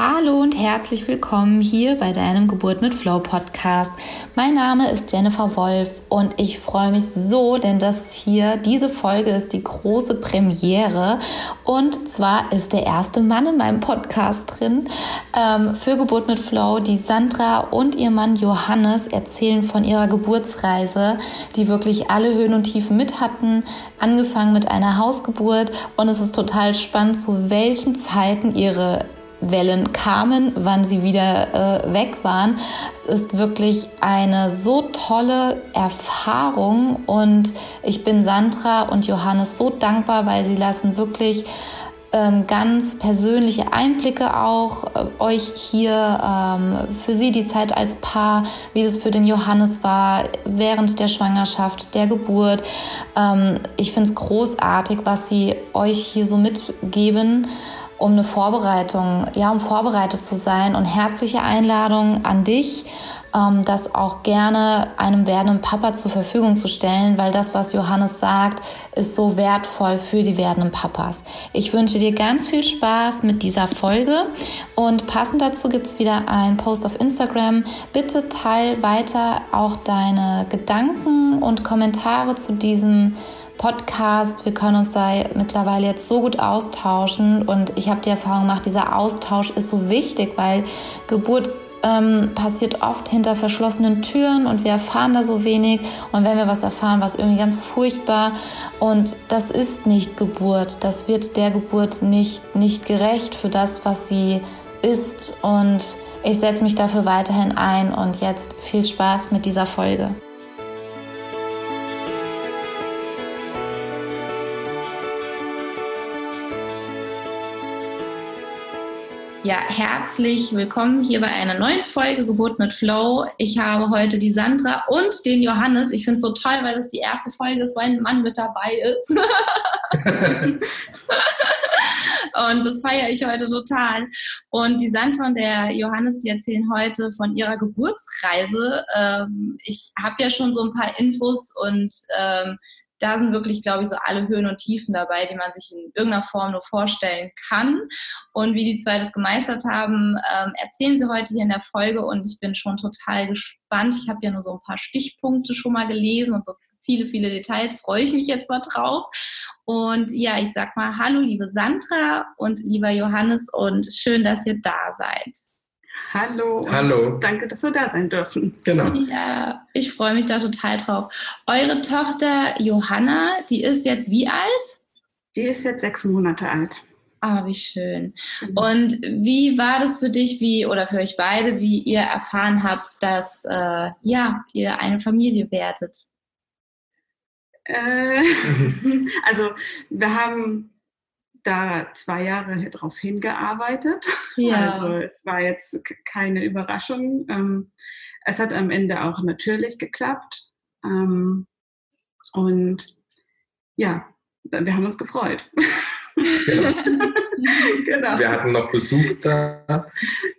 Hallo und herzlich willkommen hier bei deinem Geburt mit Flow Podcast. Mein Name ist Jennifer Wolf und ich freue mich so, denn das hier, diese Folge ist die große Premiere und zwar ist der erste Mann in meinem Podcast drin ähm, für Geburt mit Flow. Die Sandra und ihr Mann Johannes erzählen von ihrer Geburtsreise, die wirklich alle Höhen und Tiefen mit hatten, angefangen mit einer Hausgeburt und es ist total spannend, zu welchen Zeiten ihre Wellen kamen, wann sie wieder äh, weg waren. Es ist wirklich eine so tolle Erfahrung und ich bin Sandra und Johannes so dankbar, weil sie lassen wirklich ähm, ganz persönliche Einblicke auch äh, euch hier ähm, für sie die Zeit als Paar, wie das für den Johannes war während der Schwangerschaft, der Geburt. Ähm, ich finde es großartig, was sie euch hier so mitgeben um eine Vorbereitung, ja, um vorbereitet zu sein und herzliche Einladung an dich, ähm, das auch gerne einem werdenden Papa zur Verfügung zu stellen, weil das, was Johannes sagt, ist so wertvoll für die werdenden Papas. Ich wünsche dir ganz viel Spaß mit dieser Folge und passend dazu gibt es wieder ein Post auf Instagram. Bitte teil weiter auch deine Gedanken und Kommentare zu diesem Podcast. Wir können uns da mittlerweile jetzt so gut austauschen und ich habe die Erfahrung gemacht, dieser Austausch ist so wichtig, weil Geburt ähm, passiert oft hinter verschlossenen Türen und wir erfahren da so wenig. Und wenn wir was erfahren, was irgendwie ganz furchtbar und das ist nicht Geburt, das wird der Geburt nicht, nicht gerecht für das, was sie ist. Und ich setze mich dafür weiterhin ein und jetzt viel Spaß mit dieser Folge. Ja, herzlich willkommen hier bei einer neuen Folge Geburt mit Flow. Ich habe heute die Sandra und den Johannes. Ich finde es so toll, weil das die erste Folge ist, wo ein Mann mit dabei ist. und das feiere ich heute total. Und die Sandra und der Johannes, die erzählen heute von ihrer Geburtsreise. Ähm, ich habe ja schon so ein paar Infos und ähm, da sind wirklich, glaube ich, so alle Höhen und Tiefen dabei, die man sich in irgendeiner Form nur vorstellen kann. Und wie die zwei das gemeistert haben, ähm, erzählen sie heute hier in der Folge und ich bin schon total gespannt. Ich habe ja nur so ein paar Stichpunkte schon mal gelesen und so viele, viele Details. Freue ich mich jetzt mal drauf. Und ja, ich sag mal Hallo, liebe Sandra und lieber Johannes und schön, dass ihr da seid. Hallo. Hallo. Danke, dass wir da sein dürfen. Genau. Ja, ich freue mich da total drauf. Eure Tochter Johanna, die ist jetzt wie alt? Die ist jetzt sechs Monate alt. Ah, wie schön. Mhm. Und wie war das für dich, wie oder für euch beide, wie ihr erfahren habt, dass äh, ja ihr eine Familie werdet? Äh, also wir haben da zwei Jahre darauf hingearbeitet. Ja. Also es war jetzt keine Überraschung. Ähm, es hat am Ende auch natürlich geklappt. Ähm, und ja, wir haben uns gefreut. Genau. genau. Wir hatten noch Besuch da.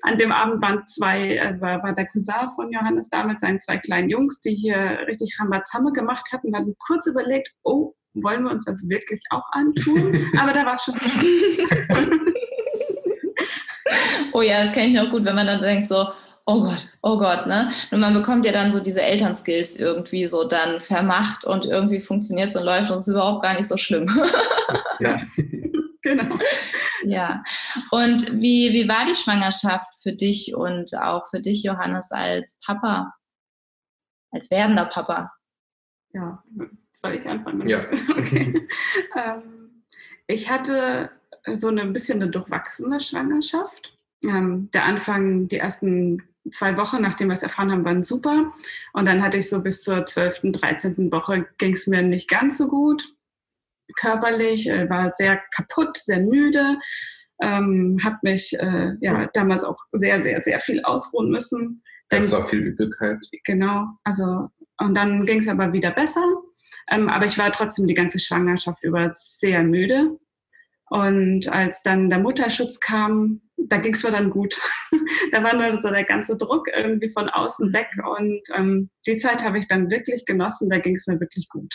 An dem Abend waren zwei, war, war der Cousin von Johannes da mit seinen zwei kleinen Jungs, die hier richtig Rambazamme gemacht hatten. Wir hatten kurz überlegt, oh, wollen wir uns das wirklich auch antun? Aber da war es schon zu spät. oh ja, das kenne ich noch gut, wenn man dann denkt so, oh Gott, oh Gott, ne? Und man bekommt ja dann so diese Elternskills irgendwie so dann vermacht und irgendwie funktioniert es und läuft und es ist überhaupt gar nicht so schlimm. ja. Genau. Ja. Und wie, wie war die Schwangerschaft für dich und auch für dich, Johannes, als Papa, als werdender Papa? Ja, soll ich anfangen? Ja. Okay. ähm, ich hatte so eine, ein bisschen eine durchwachsene Schwangerschaft. Ähm, der Anfang, die ersten zwei Wochen, nachdem wir es erfahren haben, waren super. Und dann hatte ich so bis zur 12., 13. Woche ging es mir nicht ganz so gut. Körperlich, äh, war sehr kaputt, sehr müde. Ähm, habe mich äh, ja damals auch sehr, sehr, sehr viel ausruhen müssen. Dann auch viel Übelkeit. Genau, also und dann ging es aber wieder besser. Ähm, aber ich war trotzdem die ganze Schwangerschaft über sehr müde. Und als dann der Mutterschutz kam, da ging es mir dann gut. da war dann so der ganze Druck irgendwie von außen weg. Und ähm, die Zeit habe ich dann wirklich genossen. Da ging es mir wirklich gut.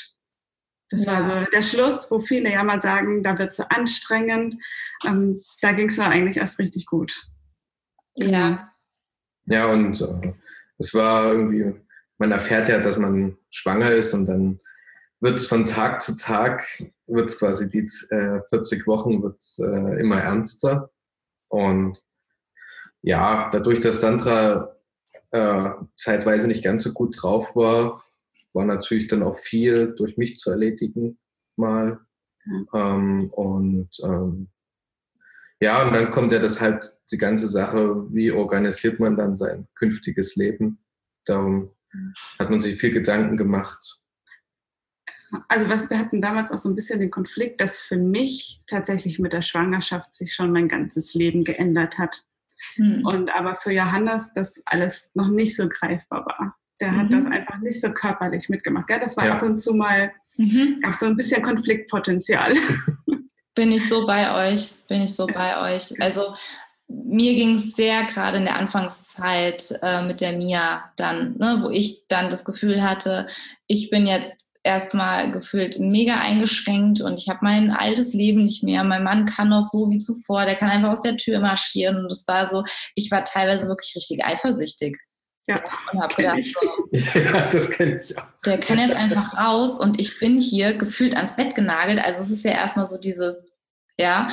Das ja. war so der Schluss, wo viele ja mal sagen, da wird es so anstrengend. Ähm, da ging es mir eigentlich erst richtig gut. Ja. Ja, und äh, es war irgendwie, man erfährt ja, dass man schwanger ist und dann wird es von Tag zu Tag, wird es quasi die äh, 40 Wochen wird's, äh, immer ernster. Und ja, dadurch, dass Sandra äh, zeitweise nicht ganz so gut drauf war, war natürlich dann auch viel durch mich zu erledigen mal. Mhm. Ähm, und ähm, ja, und dann kommt ja das halt die ganze Sache, wie organisiert man dann sein künftiges Leben. Darum. Hat man sich viel Gedanken gemacht. Also was wir hatten damals auch so ein bisschen den Konflikt, dass für mich tatsächlich mit der Schwangerschaft sich schon mein ganzes Leben geändert hat. Mhm. Und aber für Johannes das alles noch nicht so greifbar war. Der mhm. hat das einfach nicht so körperlich mitgemacht. Gell? Das war ja. ab und zu mal, mhm. gab so ein bisschen Konfliktpotenzial. Bin ich so bei euch, bin ich so bei euch. Also mir ging es sehr gerade in der Anfangszeit äh, mit der Mia dann, ne, wo ich dann das Gefühl hatte, ich bin jetzt erstmal gefühlt mega eingeschränkt und ich habe mein altes Leben nicht mehr. Mein Mann kann noch so wie zuvor, der kann einfach aus der Tür marschieren und es war so, ich war teilweise wirklich richtig eifersüchtig. Ja, habe gedacht, so, ja, das kenne ich auch. Der kann jetzt einfach raus und ich bin hier gefühlt ans Bett genagelt. Also es ist ja erstmal so dieses, ja,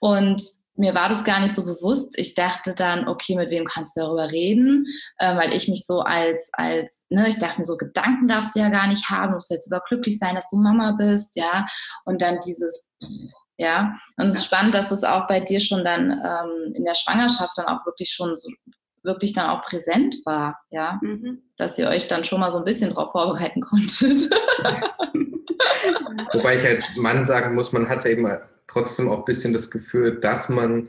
und mir war das gar nicht so bewusst. Ich dachte dann, okay, mit wem kannst du darüber reden? Äh, weil ich mich so als, als, ne, ich dachte mir so, Gedanken darfst du ja gar nicht haben, du musst jetzt überglücklich sein, dass du Mama bist, ja. Und dann dieses, ja. Und es ist spannend, dass das auch bei dir schon dann ähm, in der Schwangerschaft dann auch wirklich schon so, wirklich dann auch präsent war, ja. Mhm. Dass ihr euch dann schon mal so ein bisschen darauf vorbereiten konntet. Wobei ich als Mann sagen muss, man hatte eben trotzdem auch ein bisschen das Gefühl, dass man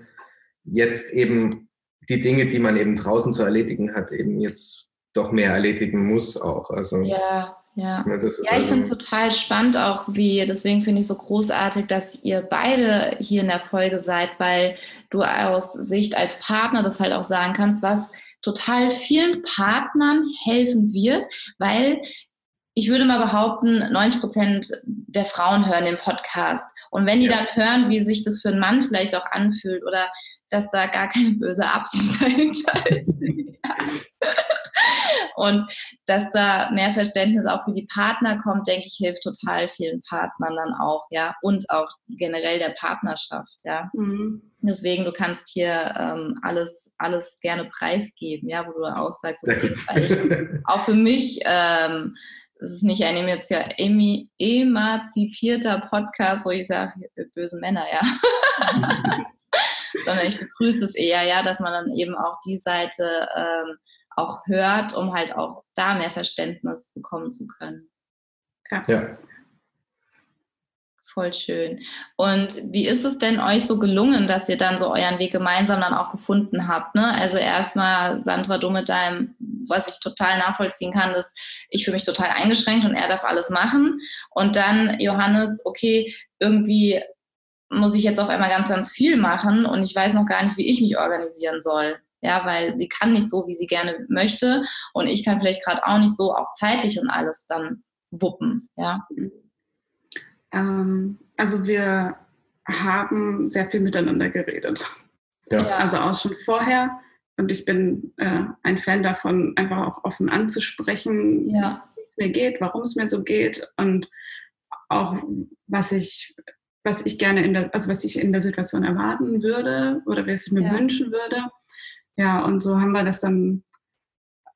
jetzt eben die Dinge, die man eben draußen zu erledigen hat, eben jetzt doch mehr erledigen muss auch. Also, ja, ja. Ja, ja ich also, finde es total spannend auch, wie, deswegen finde ich so großartig, dass ihr beide hier in der Folge seid, weil du aus Sicht als Partner das halt auch sagen kannst, was total vielen Partnern helfen wird, weil ich würde mal behaupten, 90 Prozent der Frauen hören den Podcast. Und wenn die ja. dann hören, wie sich das für einen Mann vielleicht auch anfühlt oder dass da gar keine böse Absicht dahinter ist. und dass da mehr Verständnis auch für die Partner kommt, denke ich, hilft total vielen Partnern dann auch, ja, und auch generell der Partnerschaft, ja. Mhm. Deswegen, du kannst hier ähm, alles, alles gerne preisgeben, ja, wo du auch sagst, okay, auch für mich ähm, es ist nicht ein emanzipierter Podcast, wo ich sage, böse Männer, ja. Sondern ich begrüße es eher, ja, dass man dann eben auch die Seite ähm, auch hört, um halt auch da mehr Verständnis bekommen zu können. Ja. ja. Voll schön. Und wie ist es denn euch so gelungen, dass ihr dann so euren Weg gemeinsam dann auch gefunden habt? Ne? Also erstmal, Sandra, du mit deinem, was ich total nachvollziehen kann, ist, ich fühle mich total eingeschränkt und er darf alles machen. Und dann Johannes, okay, irgendwie muss ich jetzt auf einmal ganz, ganz viel machen und ich weiß noch gar nicht, wie ich mich organisieren soll. Ja, weil sie kann nicht so, wie sie gerne möchte und ich kann vielleicht gerade auch nicht so auch zeitlich und alles dann wuppen. Ja. Ähm, also wir haben sehr viel miteinander geredet. Ja. Also auch schon vorher. Und ich bin äh, ein Fan davon, einfach auch offen anzusprechen, ja. wie es mir geht, warum es mir so geht und auch was ich, was ich gerne in der, also was ich in der Situation erwarten würde oder was ich mir ja. wünschen würde. Ja, und so haben wir das dann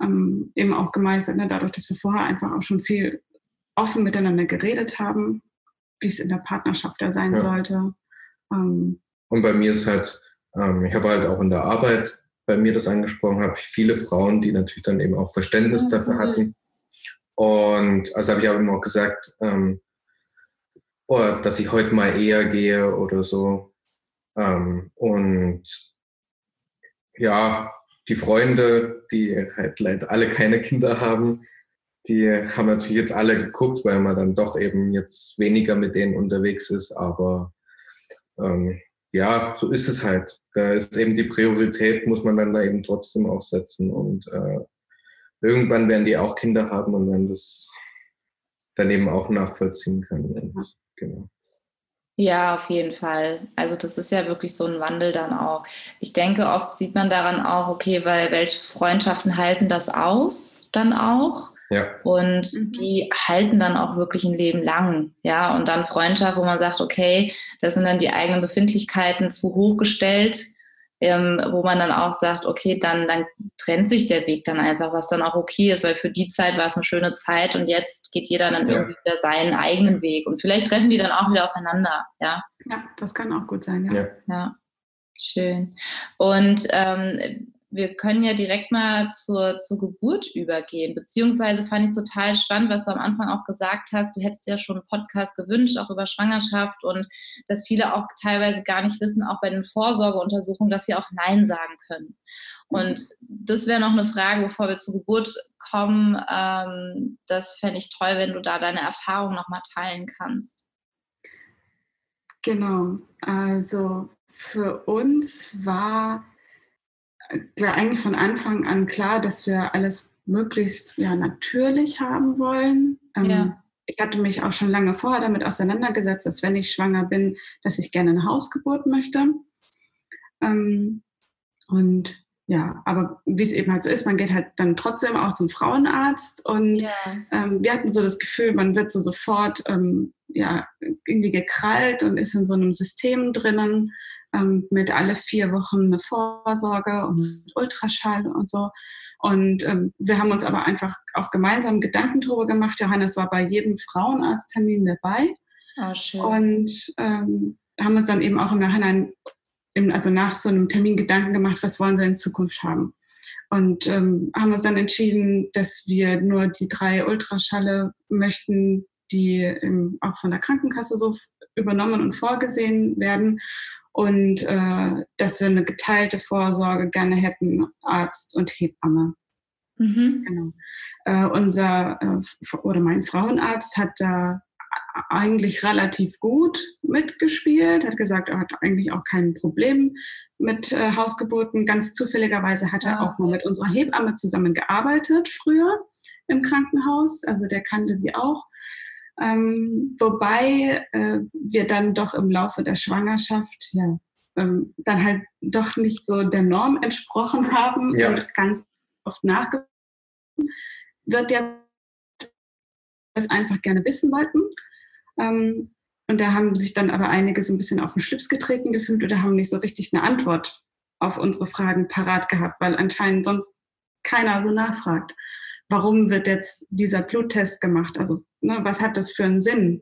ähm, eben auch gemeistert, ne? dadurch, dass wir vorher einfach auch schon viel offen miteinander geredet haben wie es in der Partnerschaft da sein ja. sollte. Ähm, und bei mir ist halt, ähm, ich habe halt auch in der Arbeit bei mir das angesprochen, habe ich viele Frauen, die natürlich dann eben auch Verständnis mhm. dafür hatten. Und also habe ich aber immer auch gesagt, ähm, oh, dass ich heute mal eher gehe oder so. Ähm, und ja, die Freunde, die halt leider alle keine Kinder haben, die haben natürlich jetzt alle geguckt, weil man dann doch eben jetzt weniger mit denen unterwegs ist. Aber ähm, ja, so ist es halt. Da ist eben die Priorität, muss man dann da eben trotzdem aufsetzen. Und äh, irgendwann werden die auch Kinder haben und werden das dann eben auch nachvollziehen können. Und, genau. Ja, auf jeden Fall. Also das ist ja wirklich so ein Wandel dann auch. Ich denke, oft sieht man daran auch, okay, weil welche Freundschaften halten das aus dann auch? Ja. Und mhm. die halten dann auch wirklich ein Leben lang. Ja, und dann Freundschaft, wo man sagt, okay, das sind dann die eigenen Befindlichkeiten zu hoch gestellt ähm, wo man dann auch sagt, okay, dann, dann trennt sich der Weg dann einfach, was dann auch okay ist, weil für die Zeit war es eine schöne Zeit und jetzt geht jeder dann ja. irgendwie wieder seinen eigenen Weg und vielleicht treffen die dann auch wieder aufeinander, ja. Ja, das kann auch gut sein, ja. Ja, ja. schön. Und ähm, wir können ja direkt mal zur, zur Geburt übergehen. Beziehungsweise fand ich es total spannend, was du am Anfang auch gesagt hast. Du hättest ja schon einen Podcast gewünscht, auch über Schwangerschaft und dass viele auch teilweise gar nicht wissen, auch bei den Vorsorgeuntersuchungen, dass sie auch Nein sagen können. Und das wäre noch eine Frage, bevor wir zur Geburt kommen. Ähm, das fände ich toll, wenn du da deine Erfahrung nochmal teilen kannst. Genau. Also für uns war eigentlich von Anfang an klar, dass wir alles möglichst ja, natürlich haben wollen. Ähm, ja. Ich hatte mich auch schon lange vorher damit auseinandergesetzt, dass wenn ich schwanger bin, dass ich gerne eine Hausgeburt möchte. Ähm, und ja, aber wie es eben halt so ist, man geht halt dann trotzdem auch zum Frauenarzt und ja. ähm, wir hatten so das Gefühl, man wird so sofort ähm, ja, irgendwie gekrallt und ist in so einem System drinnen ähm, mit alle vier Wochen eine Vorsorge und Ultraschall und so. Und ähm, wir haben uns aber einfach auch gemeinsam Gedanken darüber gemacht. Johannes war bei jedem Frauenarzttermin dabei. Oh, schön. Und ähm, haben uns dann eben auch im Nachhinein, im, also nach so einem Termin Gedanken gemacht, was wollen wir in Zukunft haben. Und ähm, haben uns dann entschieden, dass wir nur die drei Ultraschalle möchten, die im, auch von der Krankenkasse so übernommen und vorgesehen werden und äh, dass wir eine geteilte Vorsorge gerne hätten, Arzt und Hebamme. Mhm. Genau. Äh, unser äh, oder mein Frauenarzt hat da eigentlich relativ gut mitgespielt, hat gesagt, er hat eigentlich auch kein Problem mit äh, Hausgeburten. Ganz zufälligerweise hat er ah, auch mal mit unserer Hebamme zusammengearbeitet früher im Krankenhaus, also der kannte sie auch. Ähm, wobei äh, wir dann doch im Laufe der Schwangerschaft ja ähm, dann halt doch nicht so der Norm entsprochen haben ja. und ganz oft nachgefragt wird ja das einfach gerne wissen wollten. Ähm, und da haben sich dann aber einige so ein bisschen auf den Schlips getreten gefühlt oder haben nicht so richtig eine Antwort auf unsere Fragen parat gehabt, weil anscheinend sonst keiner so nachfragt warum wird jetzt dieser Bluttest gemacht? Also ne, was hat das für einen Sinn?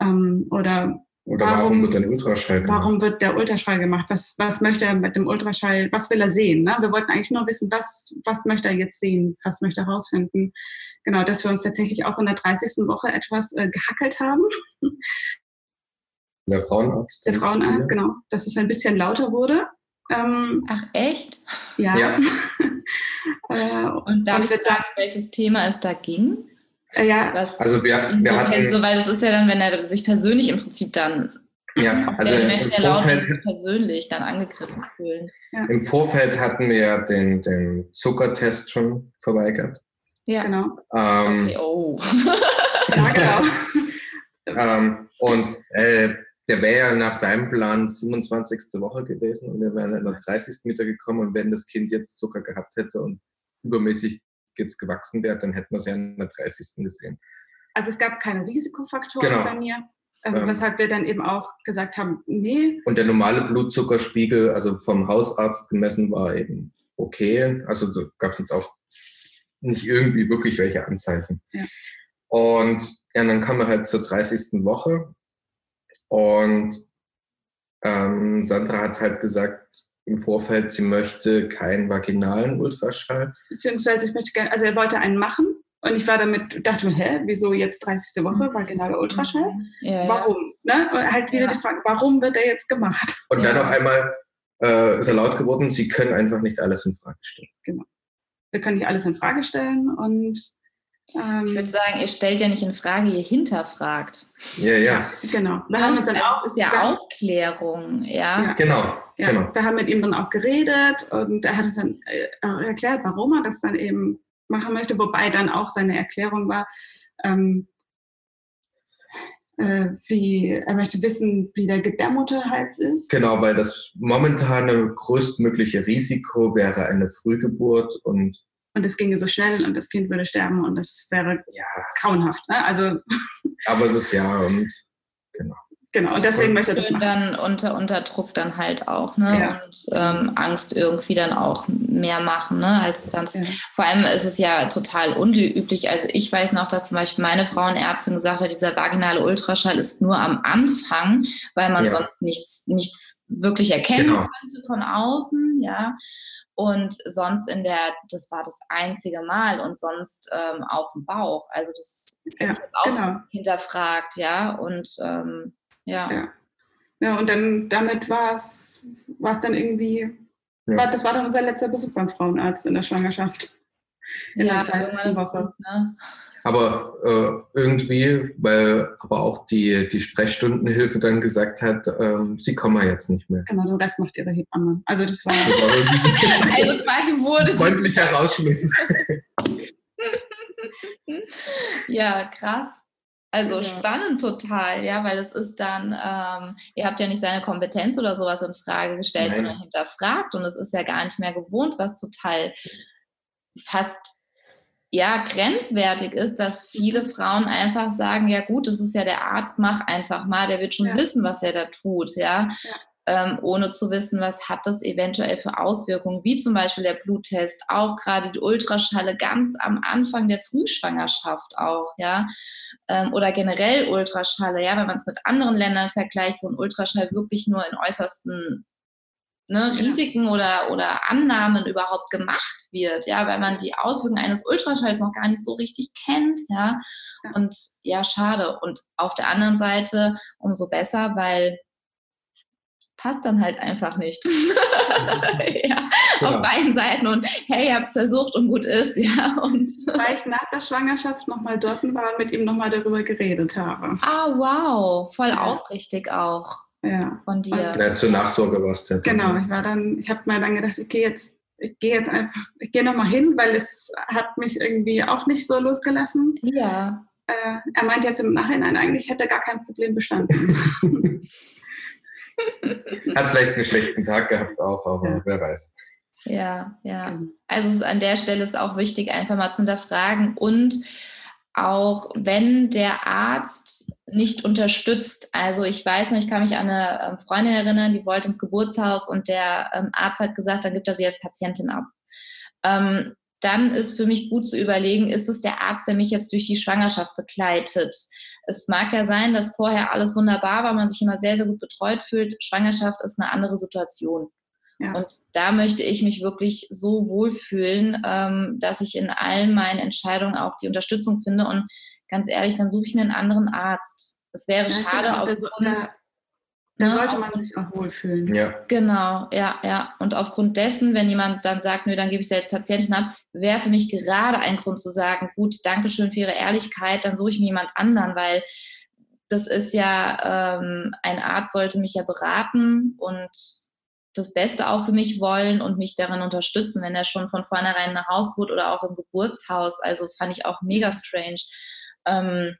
Ähm, oder oder warum, warum, wird ein Ultraschall gemacht? Warum wird der Ultraschall gemacht? Was, was möchte er mit dem Ultraschall, was will er sehen? Ne? Wir wollten eigentlich nur wissen, was, was möchte er jetzt sehen? Was möchte er herausfinden? Genau, dass wir uns tatsächlich auch in der 30. Woche etwas äh, gehackelt haben. Der Frauenarzt? Der Frauenarzt, genau. Dass es ein bisschen lauter wurde. Ähm, Ach, echt? Ja. ja. äh, und darf und ich fragen, da, welches Thema es da ging? Äh, ja. Was also wir, wir hatten, so, weil das ist ja dann, wenn er sich persönlich im Prinzip dann ja, also der Mensch, der laut sich persönlich dann angegriffen fühlen. Ja. Im Vorfeld hatten wir den, den Zuckertest schon verweigert. Ja, genau. Ähm, okay, oh. ja, genau. ähm, und äh, der wäre ja nach seinem Plan 27. Woche gewesen und wir wären in der 30. Meter gekommen und wenn das Kind jetzt Zucker gehabt hätte und übermäßig jetzt gewachsen wäre, dann hätten wir es ja in der 30. gesehen. Also es gab keine Risikofaktoren genau. bei mir, ähm, ähm, weshalb wir dann eben auch gesagt haben, nee. Und der normale Blutzuckerspiegel, also vom Hausarzt gemessen, war eben okay. Also gab es jetzt auch nicht irgendwie wirklich welche Anzeichen. Ja. Und ja, dann kamen wir halt zur 30. Woche und ähm, Sandra hat halt gesagt im Vorfeld, sie möchte keinen vaginalen Ultraschall. Beziehungsweise ich möchte gerne, also er wollte einen machen und ich war damit, dachte mir, hä, wieso jetzt 30. Woche mhm. vaginaler Ultraschall? Ja, warum? Ja. Ne? halt wieder ja. die Frage, warum wird er jetzt gemacht? Und dann auf einmal äh, ist er laut geworden, sie können einfach nicht alles in Frage stellen. Genau. Wir können nicht alles in Frage stellen und ähm, ich würde sagen, ihr stellt ja nicht in Frage, ihr hinterfragt. Ja, ja. Genau. Wir haben uns dann das auch, ist ja Aufklärung, ja. ja. Genau, ja, genau. Wir haben mit ihm dann auch geredet und er hat es dann äh, erklärt, warum er das dann eben machen möchte, wobei dann auch seine Erklärung war, ähm, äh, wie, er möchte wissen, wie der Gebärmutterhals ist. Genau, weil das momentane größtmögliche Risiko wäre eine Frühgeburt und und es ginge so schnell und das Kind würde sterben und das wäre ja grauenhaft. Ne? Also aber das ja und genau. Und deswegen und möchte er das machen. dann unter, unter Druck dann halt auch, ne? Ja. Und ähm, Angst irgendwie dann auch mehr machen, ne? Als dann. Ja. Vor allem ist es ja total unüblich. Also ich weiß noch, dass zum Beispiel meine Frauenärztin gesagt hat, dieser vaginale Ultraschall ist nur am Anfang, weil man ja. sonst nichts, nichts wirklich erkennen genau. könnte von außen, ja. Und sonst in der, das war das einzige Mal und sonst ähm, auf dem Bauch. Also das ja, ich auch genau. hinterfragt, ja. Und ähm, ja. ja. Ja, und dann damit war es dann irgendwie, ja. war, das war dann unser letzter Besuch beim Frauenarzt in der Schwangerschaft. In ja, der 30. Woche. Gut, ne? Aber äh, irgendwie, weil aber auch die, die Sprechstundenhilfe dann gesagt hat, ähm, sie kommen jetzt nicht mehr. Genau, den Rest macht ihre Hebamme. Also das war. also quasi wurde. Freundlich herausschmissen. ja, krass. Also ja. spannend total, ja, weil es ist dann, ähm, ihr habt ja nicht seine Kompetenz oder sowas in Frage gestellt, Nein. sondern hinterfragt und es ist ja gar nicht mehr gewohnt, was total fast ja grenzwertig ist, dass viele Frauen einfach sagen, ja gut, das ist ja der Arzt, mach einfach mal, der wird schon ja. wissen, was er da tut, ja. ja ähm, ohne zu wissen, was hat das eventuell für Auswirkungen, wie zum Beispiel der Bluttest, auch gerade die Ultraschalle ganz am Anfang der Frühschwangerschaft auch, ja, ähm, oder generell Ultraschalle, ja, wenn man es mit anderen Ländern vergleicht, wo ein Ultraschall wirklich nur in äußersten ne, Risiken oder, oder Annahmen überhaupt gemacht wird, ja, weil man die Auswirkungen eines Ultraschalls noch gar nicht so richtig kennt, ja, und ja, schade. Und auf der anderen Seite umso besser, weil passt dann halt einfach nicht. ja, genau. Auf beiden Seiten und hey, ihr habt es versucht und gut ist, ja. Und Weil ich nach der Schwangerschaft nochmal dort war und mit ihm nochmal darüber geredet habe. Ah, wow, voll ja. aufrichtig auch. Ja. Von dir. Ja, zur Nachsorge warst du. Genau, ich war dann, ich habe mir dann gedacht, okay, jetzt ich gehe jetzt einfach, ich gehe nochmal hin, weil es hat mich irgendwie auch nicht so losgelassen. Ja. Äh, er meint jetzt im Nachhinein, eigentlich hätte er gar kein Problem bestanden. Hat vielleicht einen schlechten Tag gehabt auch, aber ja. wer weiß. Ja, ja. Also an der Stelle ist auch wichtig, einfach mal zu hinterfragen und auch wenn der Arzt nicht unterstützt. Also ich weiß nicht, ich kann mich an eine ähm, Freundin erinnern, die wollte ins Geburtshaus und der ähm, Arzt hat gesagt, dann gibt er sie als Patientin ab. Ähm, dann ist für mich gut zu überlegen, ist es der Arzt, der mich jetzt durch die Schwangerschaft begleitet? Es mag ja sein, dass vorher alles wunderbar war, man sich immer sehr, sehr gut betreut fühlt. Schwangerschaft ist eine andere Situation. Ja. Und da möchte ich mich wirklich so wohlfühlen, ähm, dass ich in allen meinen Entscheidungen auch die Unterstützung finde. Und ganz ehrlich, dann suche ich mir einen anderen Arzt. Es wäre ja, schade aufgrund da sollte man sich auch wohlfühlen. Ja. Genau, ja, ja. Und aufgrund dessen, wenn jemand dann sagt, nö, dann gebe ich sie als Patientin ab, wäre für mich gerade ein Grund zu sagen, gut, danke schön für Ihre Ehrlichkeit, dann suche ich mir jemand anderen, weil das ist ja, ähm, ein Arzt sollte mich ja beraten und das Beste auch für mich wollen und mich darin unterstützen, wenn er schon von vornherein eine Hausgeburt oder auch im Geburtshaus, also das fand ich auch mega strange, ähm,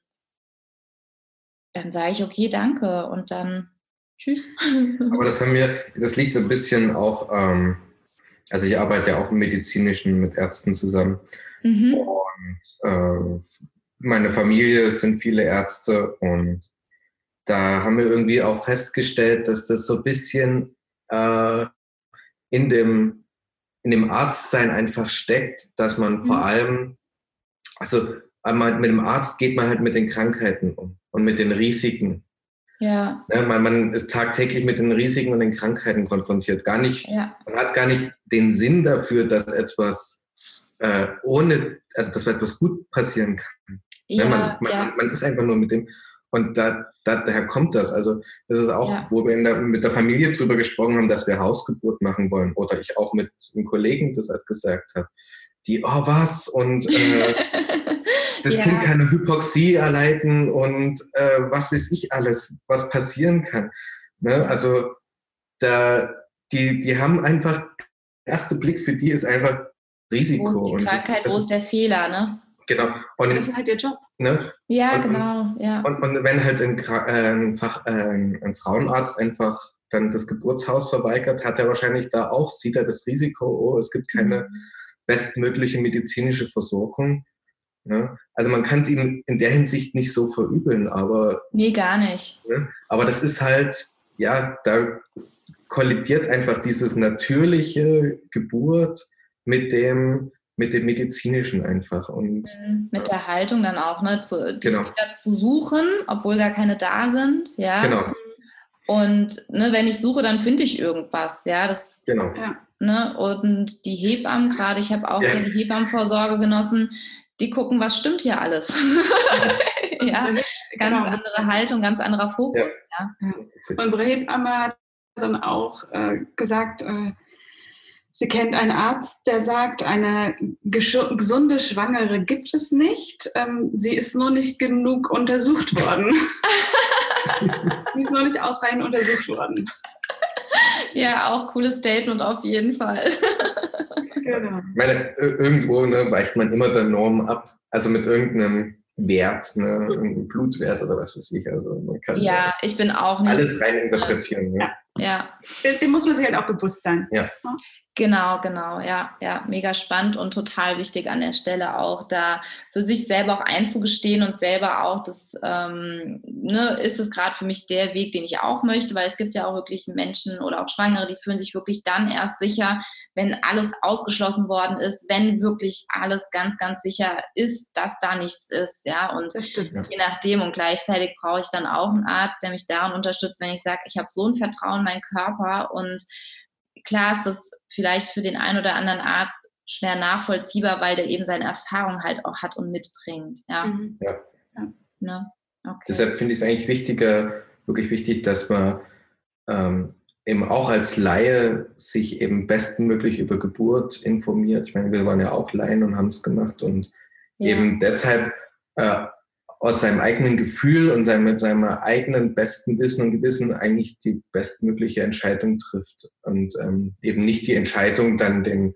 dann sage ich, okay, danke und dann Tschüss. Aber das haben wir, das liegt so ein bisschen auch, ähm, also ich arbeite ja auch im Medizinischen mit Ärzten zusammen. Mhm. Und äh, meine Familie sind viele Ärzte und da haben wir irgendwie auch festgestellt, dass das so ein bisschen äh, in, dem, in dem Arztsein einfach steckt, dass man mhm. vor allem, also mit dem Arzt geht man halt mit den Krankheiten um und mit den Risiken. Ja. ja man, man, ist tagtäglich mit den Risiken und den Krankheiten konfrontiert. Gar nicht, ja. Man hat gar nicht den Sinn dafür, dass etwas äh, ohne, also dass etwas gut passieren kann. Ja, man, man, man, ist einfach nur mit dem. Und da, da, daher kommt das. Also das ist auch, wo wir der, mit der Familie drüber gesprochen haben, dass wir Hausgeburt machen wollen. Oder ich auch mit einem Kollegen das halt gesagt habe. Die, oh was? Und äh, das ja. Kind kann Hypoxie erleiden und äh, was weiß ich alles, was passieren kann. Ne? Also da, die, die haben einfach, der erste Blick für die ist einfach Risiko. Wo ist die Krankheit, das, wo ist der Fehler, ne? Genau. Und das ist halt ihr Job. Ne? Ja, und, genau. Ja. Und, und wenn halt ein, äh, ein, Fach, äh, ein Frauenarzt einfach dann das Geburtshaus verweigert, hat er wahrscheinlich da auch, sieht er das Risiko, oh, es gibt keine mhm. bestmögliche medizinische Versorgung. Ne? Also man kann es ihm in der Hinsicht nicht so verübeln, aber. Nee, gar nicht. Ne? Aber das ist halt, ja, da kollidiert einfach dieses natürliche Geburt mit dem, mit dem medizinischen einfach. Und, mhm. mit der Haltung dann auch, ne? Zu, die genau. wieder zu suchen, obwohl gar keine da sind. Ja. Genau. Und ne, wenn ich suche, dann finde ich irgendwas. Ja, das. Genau. Ne? Und die Hebammen, gerade ich habe auch ja. sehr die Hebammenvorsorge genossen, die gucken, was stimmt hier alles. ja, ganz genau. andere Haltung, ganz anderer Fokus. Ja. Ja. Unsere Hebamme hat dann auch äh, gesagt, äh, sie kennt einen Arzt, der sagt, eine gesunde Schwangere gibt es nicht. Ähm, sie ist nur nicht genug untersucht worden. sie ist nur nicht ausreichend untersucht worden. Ja, auch cooles Statement auf jeden Fall. genau. Ich meine, irgendwo ne, weicht man immer der Norm ab. Also mit irgendeinem Wert, ne, irgendeinem Blutwert oder was weiß ich. Also man kann ja, ich bin auch nicht. Alles rein interpretieren. Ne? Ja. ja. Dem muss man sich halt auch bewusst sein. Ja. Genau, genau, ja, ja, mega spannend und total wichtig an der Stelle auch, da für sich selber auch einzugestehen und selber auch, das ähm, ne, ist es gerade für mich der Weg, den ich auch möchte, weil es gibt ja auch wirklich Menschen oder auch Schwangere, die fühlen sich wirklich dann erst sicher, wenn alles ausgeschlossen worden ist, wenn wirklich alles ganz, ganz sicher ist, dass da nichts ist, ja, und stimmt, je nachdem und gleichzeitig brauche ich dann auch einen Arzt, der mich daran unterstützt, wenn ich sage, ich habe so ein Vertrauen in meinen Körper und klar ist das vielleicht für den einen oder anderen Arzt schwer nachvollziehbar, weil der eben seine Erfahrung halt auch hat und mitbringt. Ja. Mhm. ja. Ne? Okay. Deshalb finde ich es eigentlich wichtiger, wirklich wichtig, dass man ähm, eben auch als Laie sich eben bestmöglich über Geburt informiert. Ich meine, wir waren ja auch Laien und haben es gemacht und ja. eben deshalb äh, aus seinem eigenen Gefühl und seinem, mit seinem eigenen besten Wissen und Gewissen eigentlich die bestmögliche Entscheidung trifft und ähm, eben nicht die Entscheidung dann den,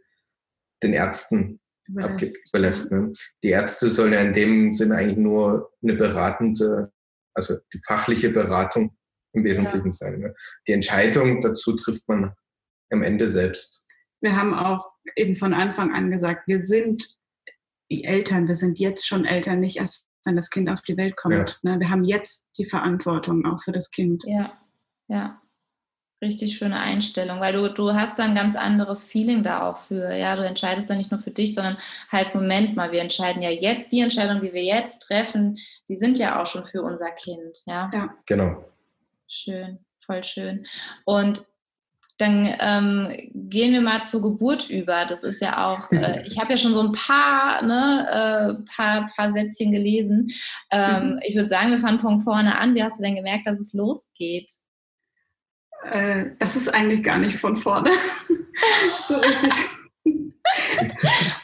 den Ärzten abgibt, überlässt. Ne? Die Ärzte sollen ja in dem Sinne eigentlich nur eine beratende, also die fachliche Beratung im Wesentlichen ja. sein. Ne? Die Entscheidung dazu trifft man am Ende selbst. Wir haben auch eben von Anfang an gesagt, wir sind die Eltern, wir sind jetzt schon Eltern, nicht erst wenn das Kind auf die Welt kommt. Ja. Ne? Wir haben jetzt die Verantwortung auch für das Kind. Ja, ja. Richtig schöne Einstellung, weil du, du hast dann ein ganz anderes Feeling da auch für. Ja, du entscheidest dann nicht nur für dich, sondern halt, Moment mal, wir entscheiden ja jetzt, die Entscheidung, die wir jetzt treffen, die sind ja auch schon für unser Kind. Ja, ja. genau. Schön, voll schön. Und dann ähm, gehen wir mal zur Geburt über. Das ist ja auch, äh, ich habe ja schon so ein paar, ne, äh, paar, paar Sätzchen gelesen. Ähm, mhm. Ich würde sagen, wir fangen von vorne an. Wie hast du denn gemerkt, dass es losgeht? Äh, das ist eigentlich gar nicht von vorne. so richtig.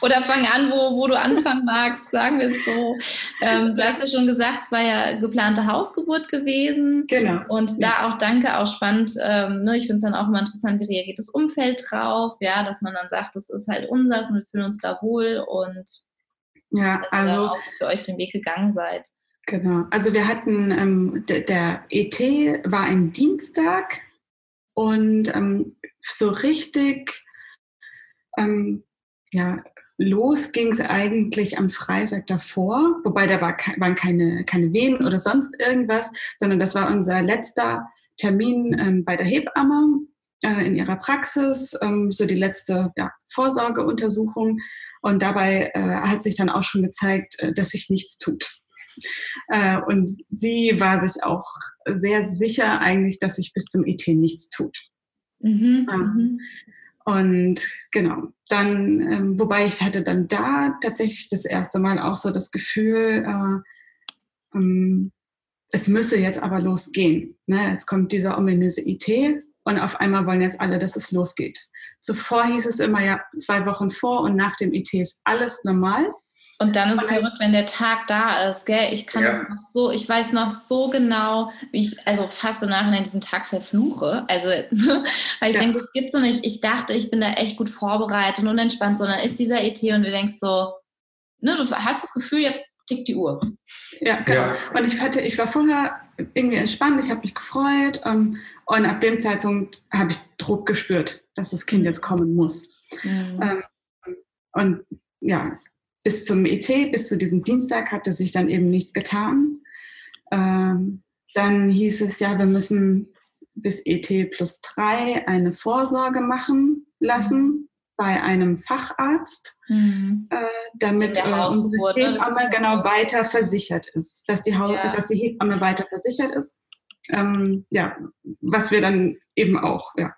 Oder fang an, wo, wo du anfangen magst, sagen wir es so. Ähm, du hast ja schon gesagt, es war ja geplante Hausgeburt gewesen. Genau. Und da auch danke, auch spannend. Ähm, ne, ich finde es dann auch immer interessant, wie reagiert das Umfeld drauf, ja, dass man dann sagt, das ist halt unseres und wir fühlen uns da wohl und ja, dass also, ihr dann auch so für euch den Weg gegangen seid. Genau. Also wir hatten, ähm, der, ET war ein Dienstag und ähm, so richtig ähm, ja, los ging es eigentlich am Freitag davor, wobei da war, waren keine, keine Wehen oder sonst irgendwas, sondern das war unser letzter Termin ähm, bei der Hebamme äh, in ihrer Praxis, ähm, so die letzte ja, Vorsorgeuntersuchung. Und dabei äh, hat sich dann auch schon gezeigt, äh, dass sich nichts tut. Äh, und sie war sich auch sehr sicher eigentlich, dass sich bis zum ET nichts tut. Mhm, ähm. Und genau, dann, ähm, wobei ich hatte dann da tatsächlich das erste Mal auch so das Gefühl, äh, ähm, es müsse jetzt aber losgehen. Ne? Jetzt kommt dieser ominöse IT und auf einmal wollen jetzt alle, dass es losgeht. Zuvor hieß es immer ja zwei Wochen vor und nach dem IT ist alles normal. Und dann ist es verrückt, wenn der Tag da ist, gell? Ich kann ja. noch so, ich weiß noch so genau, wie ich, also fast im Nachhinein diesen Tag verfluche. Also, weil ich ja. denke, das gibt so nicht. Ich dachte, ich bin da echt gut vorbereitet und entspannt, sondern ist dieser ET und du denkst so, ne, du hast das Gefühl, jetzt tickt die Uhr. Ja, genau. Ja. Und ich hatte, ich war vorher irgendwie entspannt, ich habe mich gefreut ähm, und ab dem Zeitpunkt habe ich Druck gespürt, dass das Kind jetzt kommen muss. Mhm. Ähm, und ja, bis zum ET, bis zu diesem Dienstag hatte sich dann eben nichts getan. Ähm, dann hieß es ja, wir müssen bis ET plus drei eine Vorsorge machen lassen mhm. bei einem Facharzt, mhm. äh, damit äh, unsere ne, Hebamme genau weiter versichert ist, dass die, ja. dass die Hebamme weiter versichert ist. Ähm, ja, was wir dann eben auch ja,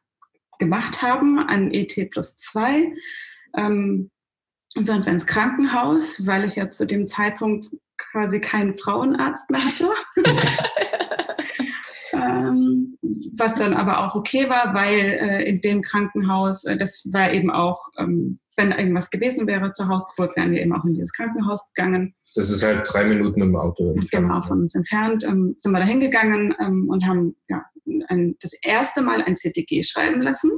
gemacht haben an ET plus zwei. Ähm, sind wir ins Krankenhaus, weil ich ja zu dem Zeitpunkt quasi keinen Frauenarzt mehr hatte. ähm, was dann aber auch okay war, weil äh, in dem Krankenhaus, äh, das war eben auch, ähm, wenn irgendwas gewesen wäre zur Hausgeburt, wären wir eben auch in dieses Krankenhaus gegangen. Das ist halt drei Minuten im Auto. Genau, von uns entfernt ähm, sind wir da hingegangen ähm, und haben ja, ein, das erste Mal ein CTG schreiben lassen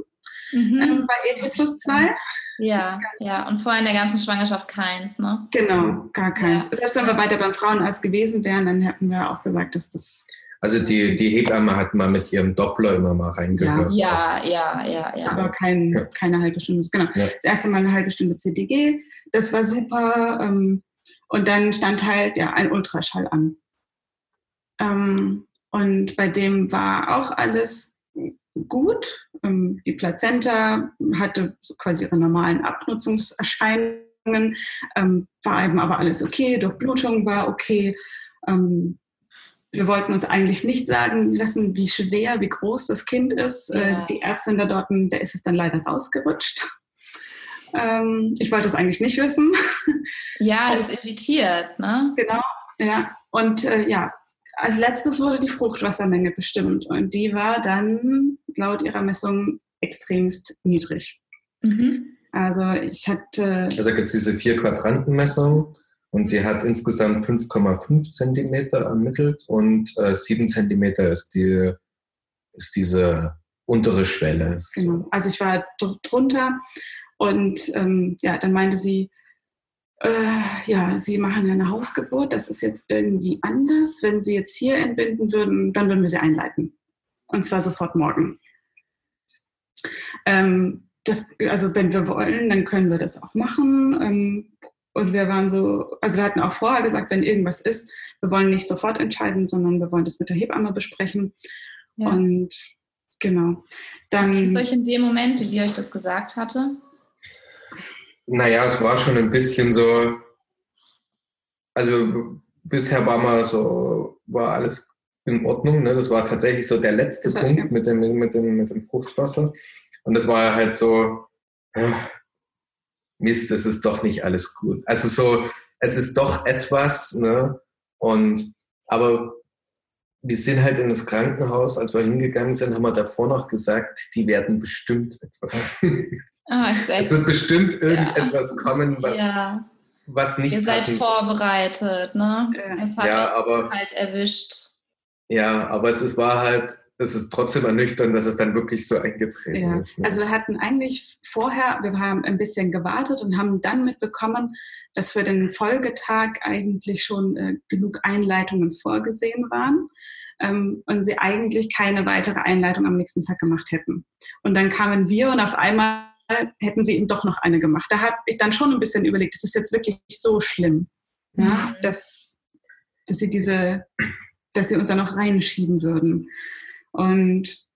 mhm. Ähm, bei ET plus 2. Ja, ja, und vorher in der ganzen Schwangerschaft keins, ne? Genau, gar keins. Ja. Selbst wenn wir weiter beim Frauenarzt gewesen wären, dann hätten wir auch gesagt, dass das. Also die, die Hebamme hat mal mit ihrem Doppler immer mal reingehört. Ja, ja, ja, ja. Aber kein, ja. keine halbe Stunde. Genau. Ja. Das erste Mal eine halbe Stunde CDG, das war super. Ähm, und dann stand halt ja ein Ultraschall an. Ähm, und bei dem war auch alles gut. Ähm, die Plazenta hatte quasi ihre normalen Abnutzungserscheinungen, ähm, war eben aber alles okay, Durchblutung war okay. Ähm, wir wollten uns eigentlich nicht sagen lassen, wie schwer, wie groß das Kind ist. Äh, ja. Die Ärztin da dort, der ist es dann leider rausgerutscht. ich wollte es eigentlich nicht wissen. Ja, das irritiert, ne? Genau, ja. Und äh, ja, als letztes wurde die Fruchtwassermenge bestimmt und die war dann laut ihrer Messung extremst niedrig. Mhm. Also ich hatte. Also gibt es diese vier Quadrantenmessung und sie hat insgesamt 5,5 Zentimeter ermittelt und äh, 7 Zentimeter ist, die, ist diese untere Schwelle. Genau. Also ich war drunter und ähm, ja, dann meinte sie, äh, ja, Sie machen ja eine Hausgeburt, das ist jetzt irgendwie anders. Wenn Sie jetzt hier entbinden würden, dann würden wir Sie einleiten. Und zwar sofort morgen. Ähm, das, also wenn wir wollen, dann können wir das auch machen. Ähm, und wir waren so, also wir hatten auch vorher gesagt, wenn irgendwas ist, wir wollen nicht sofort entscheiden, sondern wir wollen das mit der Hebamme besprechen. Ja. Und genau. Dann. Ging es euch in dem Moment, wie sie euch das gesagt hatte? Naja, es war schon ein bisschen so, also bisher war mal so, war alles in Ordnung. Ne? Das war tatsächlich so der letzte das Punkt mit dem, mit, dem, mit dem Fruchtwasser. Und das war halt so, Mist, es ist doch nicht alles gut. Also so, es ist doch etwas, ne? Und aber wir sind halt in das Krankenhaus, als wir hingegangen sind, haben wir davor noch gesagt, die werden bestimmt etwas. Ah, es wird bestimmt irgendetwas ja. kommen, was, ja. was nicht Ihr seid vorbereitet, ne? Es hat ja, aber, halt erwischt. Ja, aber es ist, war halt, es ist trotzdem ernüchternd, dass es dann wirklich so eingetreten ja. ist. Ne? Also wir hatten eigentlich vorher, wir haben ein bisschen gewartet und haben dann mitbekommen, dass für den Folgetag eigentlich schon äh, genug Einleitungen vorgesehen waren ähm, und sie eigentlich keine weitere Einleitung am nächsten Tag gemacht hätten. Und dann kamen wir und auf einmal hätten sie ihm doch noch eine gemacht. Da habe ich dann schon ein bisschen überlegt, ist das jetzt wirklich so schlimm, ja, mhm. dass, dass sie diese, dass sie uns da noch reinschieben würden. Und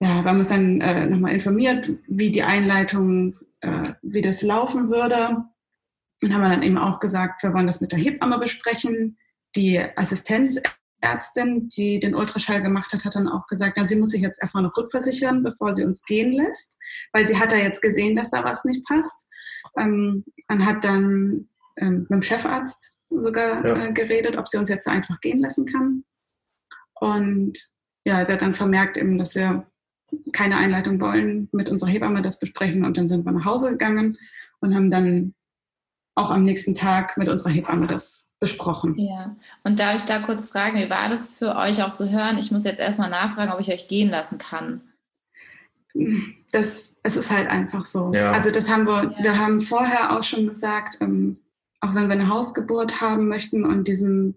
ja, wir haben uns dann äh, nochmal informiert, wie die Einleitung, äh, wie das laufen würde. Und haben wir dann eben auch gesagt, wir wollen das mit der Hebamme besprechen. Die Assistenz Ärztin, die den Ultraschall gemacht hat, hat dann auch gesagt, na, sie muss sich jetzt erstmal noch rückversichern, bevor sie uns gehen lässt, weil sie hat da jetzt gesehen, dass da was nicht passt. Ähm, man hat dann ähm, mit dem Chefarzt sogar ja. äh, geredet, ob sie uns jetzt einfach gehen lassen kann. Und ja, sie hat dann vermerkt eben, dass wir keine Einleitung wollen, mit unserer Hebamme das besprechen und dann sind wir nach Hause gegangen und haben dann auch am nächsten Tag mit unserer Hebamme das besprochen. Ja, und darf ich da kurz fragen, wie war das für euch auch zu hören? Ich muss jetzt erstmal nachfragen, ob ich euch gehen lassen kann. Das, es ist halt einfach so. Ja. Also das haben wir, ja. wir haben vorher auch schon gesagt, ähm, auch wenn wir eine Hausgeburt haben möchten und diesem,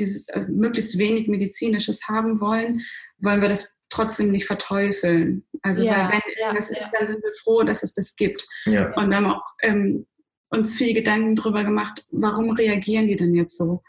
dieses also möglichst wenig medizinisches haben wollen, wollen wir das trotzdem nicht verteufeln. Also ja, weil wenn ja, das ist, ja. dann sind wir froh, dass es das gibt. Ja. Und haben auch ähm, uns viel Gedanken darüber gemacht, warum reagieren die denn jetzt so?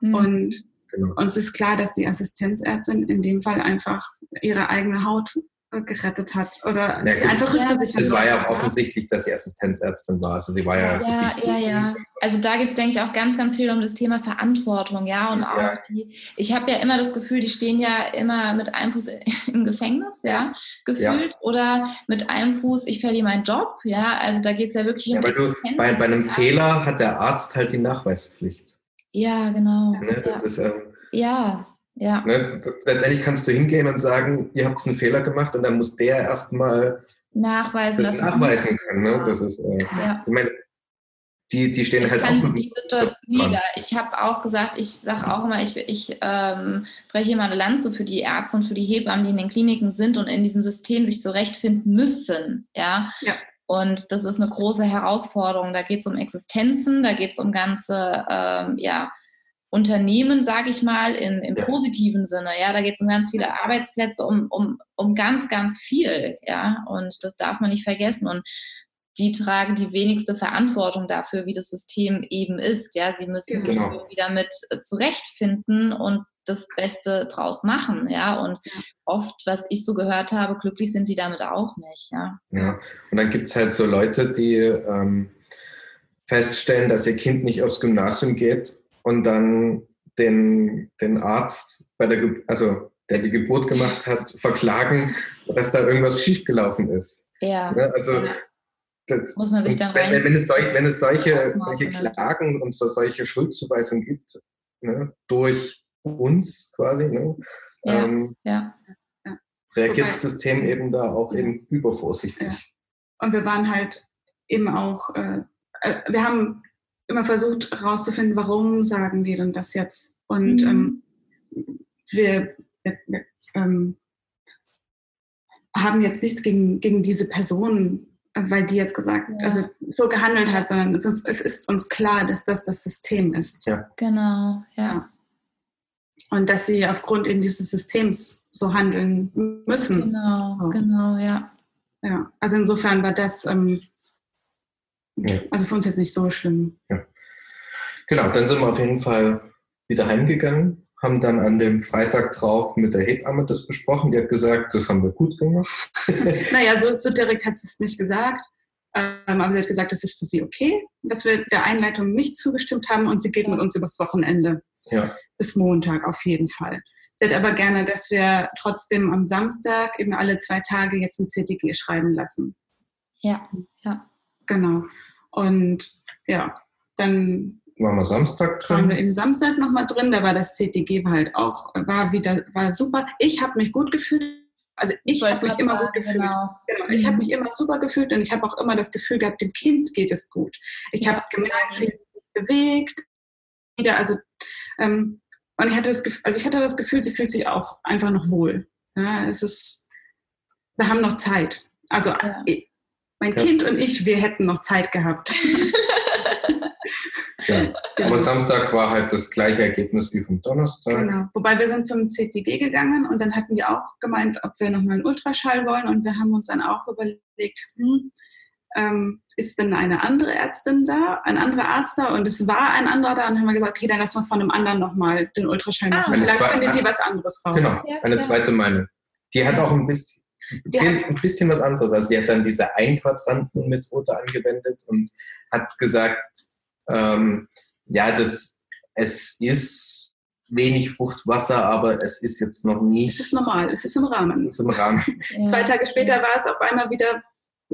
Mhm. Und genau. uns ist klar, dass die Assistenzärztin in dem Fall einfach ihre eigene Haut gerettet hat oder ja, einfach rückversichert. Es war ja auch offensichtlich, dass sie Assistenzärztin war. Also sie war ja. Ja, ja, ja. Also da geht es, denke ich, auch ganz, ganz viel um das Thema Verantwortung, ja. Und auch ja. die, ich habe ja immer das Gefühl, die stehen ja immer mit einem Fuß im Gefängnis, ja, gefühlt. Ja. Oder mit einem Fuß, ich verliere meinen Job, ja. Also da geht es ja wirklich um. Ja, weil du, bei, bei einem Fehler hat der Arzt halt die Nachweispflicht. Ja, genau. Ne, das ist. Ähm, ja. Ja. Ne, letztendlich kannst du hingehen und sagen, ihr habt einen Fehler gemacht und dann muss der erstmal nachweisen, das nachweisen können. Ne? Das ist, äh, ja. ich meine, die, die stehen ich halt kann auch die Situation wieder. Ich habe auch gesagt, ich sage auch immer, ich, ich ähm, breche immer eine Lanze für die Ärzte und für die Hebammen, die in den Kliniken sind und in diesem System sich zurechtfinden müssen. Ja. ja. Und das ist eine große Herausforderung. Da geht es um Existenzen, da geht es um ganze ähm, ja, Unternehmen, sage ich mal, im, im positiven Sinne. Ja, da geht es um ganz viele Arbeitsplätze, um, um, um ganz, ganz viel. Ja, und das darf man nicht vergessen. Und die tragen die wenigste Verantwortung dafür, wie das System eben ist. Ja, sie müssen genau. sich irgendwie damit äh, zurechtfinden und das Beste draus machen, ja. Und oft, was ich so gehört habe, glücklich sind die damit auch nicht, ja. Ja, und dann gibt es halt so Leute, die ähm, feststellen, dass ihr Kind nicht aufs Gymnasium geht und dann den, den Arzt, bei der, also der die Geburt gemacht hat, verklagen, dass da irgendwas schiefgelaufen ist. Ja. ja also das, muss man sich dann rein wenn, wenn, es, solch, wenn es solche, solche Klagen und so solche Schuldzuweisungen gibt, ne, durch uns quasi, ne, ja, ähm, ja. reagiert das System eben da auch ja. eben übervorsichtig. Ja. Und wir waren halt eben auch, äh, äh wir haben immer versucht herauszufinden, warum sagen die denn das jetzt? Und mhm. ähm, wir, wir, wir ähm, haben jetzt nichts gegen, gegen diese Person, weil die jetzt gesagt, ja. also so gehandelt hat, sondern es, es, ist uns klar, dass das das System ist. Ja. Genau, ja. Und dass sie aufgrund eben dieses Systems so handeln müssen. Genau, so. genau, ja. Ja, also insofern war das ähm, ja. Also für uns jetzt nicht so schlimm. Ja. Genau, dann sind wir auf jeden Fall wieder heimgegangen, haben dann an dem Freitag drauf mit der Hebamme das besprochen. Die hat gesagt, das haben wir gut gemacht. naja, so, so direkt hat sie es nicht gesagt. Ähm, aber sie hat gesagt, das ist für sie okay, dass wir der Einleitung nicht zugestimmt haben und sie geht mit uns übers Wochenende. Ja. Bis Montag auf jeden Fall. Sie hat aber gerne, dass wir trotzdem am Samstag eben alle zwei Tage jetzt ein CTG schreiben lassen. Ja, ja. Genau. Und ja, dann waren wir Samstag drin. Waren wir im Samstag nochmal drin, da war das CTG halt auch, war wieder, war super. Ich habe mich gut gefühlt. Also ich habe mich immer gut gefühlt. Genau. genau. Ich habe mhm. mich immer super gefühlt und ich habe auch immer das Gefühl gehabt, dem Kind geht es gut. Ich ja, habe gemerkt, wie es sich bewegt. Wieder, also ähm, und ich hatte das Gefühl, also ich hatte das Gefühl, sie fühlt sich auch einfach noch wohl. Ja, es ist, wir haben noch Zeit. Also ja. Mein ja. Kind und ich, wir hätten noch Zeit gehabt. ja. Aber Samstag war halt das gleiche Ergebnis wie vom Donnerstag. Genau. Wobei wir sind zum CTG gegangen und dann hatten die auch gemeint, ob wir nochmal einen Ultraschall wollen und wir haben uns dann auch überlegt, hm, ähm, ist denn eine andere Ärztin da, ein anderer Arzt da und es war ein anderer da und haben wir gesagt, okay, dann lassen wir von einem anderen nochmal den Ultraschall ah, machen. Vielleicht findet die was anderes raus. Genau, eine zweite Meinung. Die hat auch ein bisschen, die ein bisschen was anderes. Also die hat dann diese Einquadranten-Methode angewendet und hat gesagt, ähm, ja, das, es ist wenig Fruchtwasser, aber es ist jetzt noch nicht. Es ist normal, es ist im Rahmen. Es ist im Rahmen. Ja. Zwei Tage später ja. war es auf einmal wieder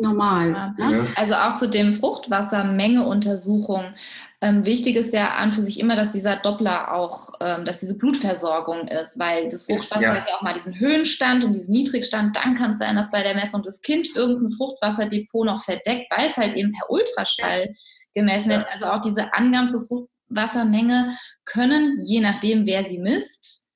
normal. Ja. Ne? Also auch zu dem Fruchtwassermengeuntersuchung. Ähm, wichtig ist ja an für sich immer, dass dieser Doppler auch, ähm, dass diese Blutversorgung ist, weil das Fruchtwasser ja. hat ja auch mal diesen Höhenstand und diesen Niedrigstand. Dann kann es sein, dass bei der Messung das Kind irgendein Fruchtwasserdepot noch verdeckt, weil es halt eben per Ultraschall ja. gemessen wird. Also auch diese Angaben zur Fruchtwassermenge können, je nachdem, wer sie misst,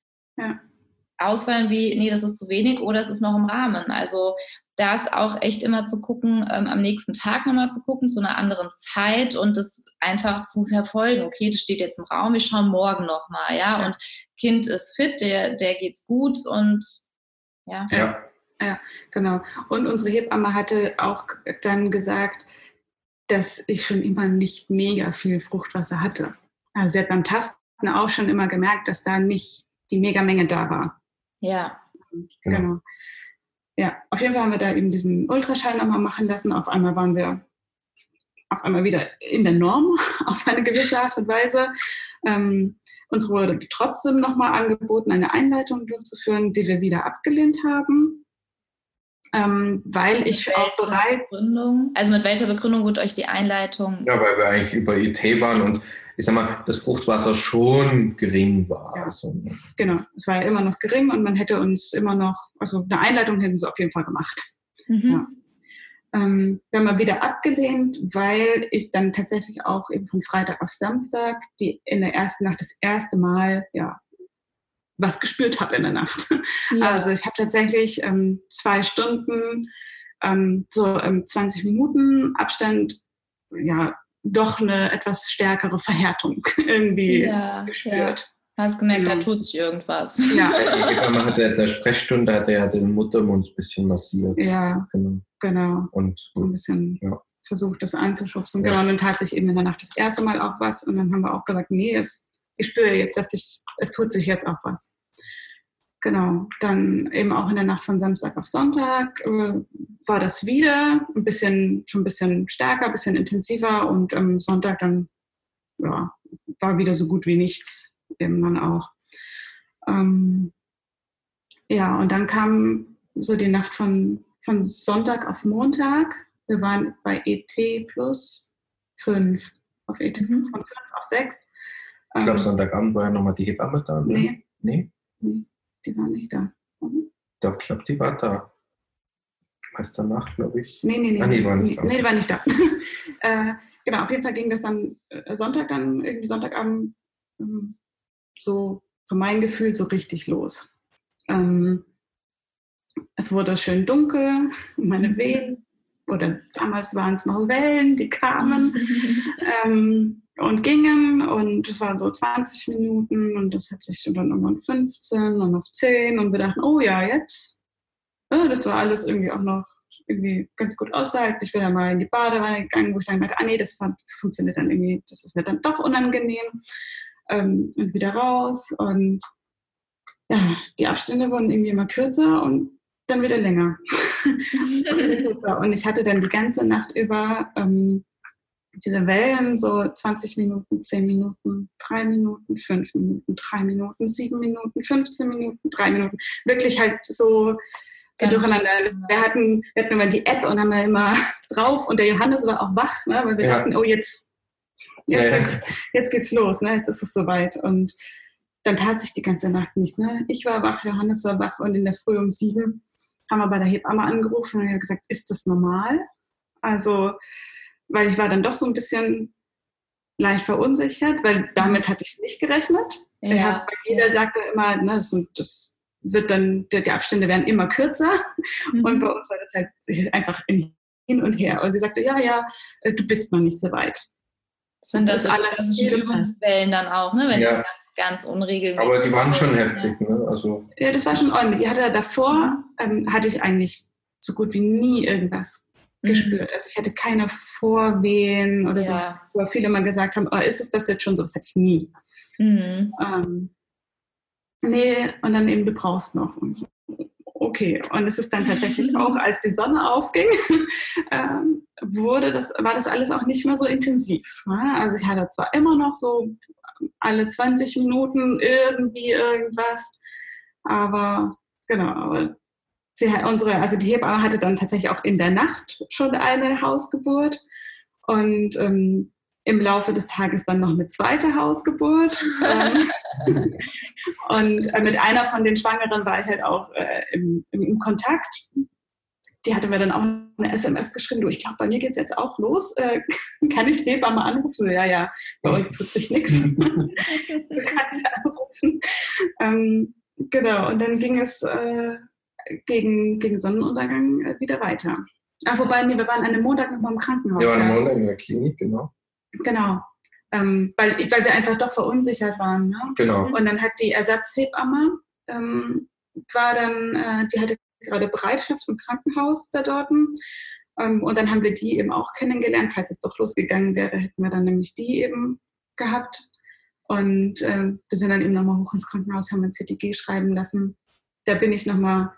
ausfallen wie, nee, das ist zu wenig oder es ist noch im Rahmen. Also da ist auch echt immer zu gucken, ähm, am nächsten Tag nochmal zu gucken, zu einer anderen Zeit und das einfach zu verfolgen. Okay, das steht jetzt im Raum, wir schauen morgen nochmal, ja? ja. Und Kind ist fit, der, der geht's gut und ja. ja. Ja, genau. Und unsere Hebamme hatte auch dann gesagt, dass ich schon immer nicht mega viel Fruchtwasser hatte. Also sie hat beim Tasten auch schon immer gemerkt, dass da nicht die Megamenge da war. Ja. Genau. genau. Ja, auf jeden Fall haben wir da eben diesen Ultraschall nochmal machen lassen. Auf einmal waren wir auf einmal wieder in der Norm auf eine gewisse Art und Weise. Ähm, uns wurde trotzdem nochmal angeboten, eine Einleitung durchzuführen, die wir wieder abgelehnt haben ähm, weil ich auch bereits. Begründung? Also mit welcher Begründung wurde euch die Einleitung? Ja, weil wir eigentlich über IT waren und ich sag mal, das Fruchtwasser schon gering war. Ja. Also, ne? Genau, es war ja immer noch gering und man hätte uns immer noch, also eine Einleitung hätten sie auf jeden Fall gemacht. Mhm. Ja. Ähm, wir haben mal wieder abgelehnt, weil ich dann tatsächlich auch eben von Freitag auf Samstag die in der ersten Nacht das erste Mal ja was gespürt habe in der Nacht. Ja. Also ich habe tatsächlich ähm, zwei Stunden, ähm, so ähm, 20 Minuten Abstand, ja, doch eine etwas stärkere Verhärtung irgendwie ja, gespürt. Ja. Hast gemerkt, ja. da tut sich irgendwas. Ja. Man hat in der Sprechstunde hat er den Muttermund ein bisschen massiert. Ja, genau. genau. Und so ein bisschen ja. versucht, das einzuschubsen. Ja. Genau, und dann tat sich eben in der Nacht das erste Mal auch was. Und dann haben wir auch gesagt, nee, es ich spüre jetzt, dass ich, es tut sich jetzt auch was. Genau, dann eben auch in der Nacht von Samstag auf Sonntag äh, war das wieder ein bisschen, schon ein bisschen stärker, ein bisschen intensiver und am Sonntag dann, ja, war wieder so gut wie nichts eben dann auch. Ähm, ja, und dann kam so die Nacht von, von Sonntag auf Montag. Wir waren bei ET plus 5, auf ET mhm. von 5 auf 6. Ich glaube, ähm, Sonntagabend war ja nochmal die Hebamme da. Ne? Nee. Nee? Nee, die war nicht da. Mhm. Doch, ich glaube, die war da. Meist danach, glaube ich. Nee, nee, nee. Ah, nee, war nicht nee, da. Nee, die war nicht da. äh, genau, auf jeden Fall ging das dann äh, Sonntag dann, irgendwie Sonntagabend, ähm, so für mein Gefühl so richtig los. Ähm, es wurde schön dunkel, meine mhm. Wehen, oder damals waren es noch Wellen, die kamen. ähm, und gingen und es war so 20 Minuten und das hat sich dann irgendwann 15 und noch 10 und wir dachten, oh ja, jetzt. Ja, das war alles irgendwie auch noch irgendwie ganz gut ausgehalten. Ich bin dann mal in die Badewanne gegangen, wo ich dann dachte, ah nee, das funktioniert dann irgendwie, das ist mir dann doch unangenehm ähm, und wieder raus und ja, die Abstände wurden irgendwie immer kürzer und dann wieder länger. und ich hatte dann die ganze Nacht über ähm, diese Wellen, so 20 Minuten, 10 Minuten, 3 Minuten, 5 Minuten, 3 Minuten, 7 Minuten, 15 Minuten, 3 Minuten. Wirklich halt so, so durcheinander. Wir hatten, wir hatten immer die App und haben da immer drauf und der Johannes war auch wach, ne, weil wir ja. dachten, oh jetzt, jetzt, ja, geht's, jetzt geht's los, ne, jetzt ist es soweit. Und dann tat sich die ganze Nacht nicht. Ne? Ich war wach, Johannes war wach und in der Früh um sieben haben wir bei der Hebamme angerufen und hat gesagt, ist das normal? Also weil ich war dann doch so ein bisschen leicht verunsichert, weil damit hatte ich nicht gerechnet. Ja, hat, jeder ja. sagte immer, ne, das, das wird dann, die Abstände werden immer kürzer. Mhm. Und bei uns war das halt einfach hin und her. Und sie sagte, ja, ja, äh, du bist noch nicht so weit. Sind das, das alles Übungswellen dann auch, ne? wenn ja. ganz, ganz unregelmäßig Aber die waren schon heftig, ne? Also ja, das war schon ordentlich. Ich hatte davor, ähm, hatte ich eigentlich so gut wie nie irgendwas Mhm. Gespürt. Also ich hatte keine Vorwehen oder ja. so, wo viele mal gesagt haben, oh, ist es das jetzt schon so? Das hatte ich nie. Mhm. Ähm, nee, und dann eben, du brauchst noch. Okay, und es ist dann tatsächlich auch, als die Sonne aufging, ähm, wurde das, war das alles auch nicht mehr so intensiv. Ne? Also ich hatte zwar immer noch so alle 20 Minuten irgendwie irgendwas, aber genau, aber sie hat unsere, also die Hebamme hatte dann tatsächlich auch in der Nacht schon eine Hausgeburt und ähm, im Laufe des Tages dann noch eine zweite Hausgeburt. Ähm, und äh, mit einer von den Schwangeren war ich halt auch äh, im, im, im, Kontakt. Die hatte mir dann auch eine SMS geschrieben, du, ich glaube, bei mir geht es jetzt auch los. Äh, kann ich die Hebamme anrufen? So, ja, ja, bei uns tut sich nichts. du kannst anrufen. Ähm, genau, und dann ging es äh, gegen, gegen Sonnenuntergang äh, wieder weiter. Ach, wobei, nee, wir waren an einem Montag noch mal im Krankenhaus. Wir waren am Montag in der Klinik, genau. Genau. Ähm, weil, weil wir einfach doch verunsichert waren. Ne? Genau. Und dann hat die Ersatzhebamme, ähm, war dann, äh, die hatte gerade Bereitschaft im Krankenhaus da dort. Ähm, und dann haben wir die eben auch kennengelernt. Falls es doch losgegangen wäre, hätten wir dann nämlich die eben gehabt. Und äh, wir sind dann eben nochmal hoch ins Krankenhaus, haben ein CTG schreiben lassen. Da bin ich nochmal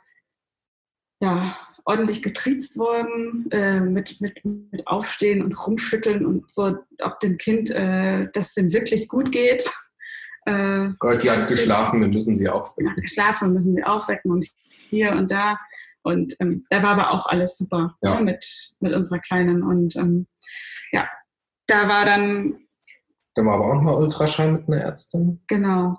ja, ordentlich getriezt worden äh, mit, mit, mit Aufstehen und Rumschütteln und so, ob dem Kind äh, das denn wirklich gut geht. Äh, Gott, die hat geschlafen, wir müssen sie aufwecken. Hat geschlafen, müssen sie aufwecken und hier und da. Und ähm, da war aber auch alles super ja. ne, mit, mit unserer Kleinen. Und ähm, ja, da war dann. Da war aber auch mal Ultraschall mit einer Ärztin. Genau.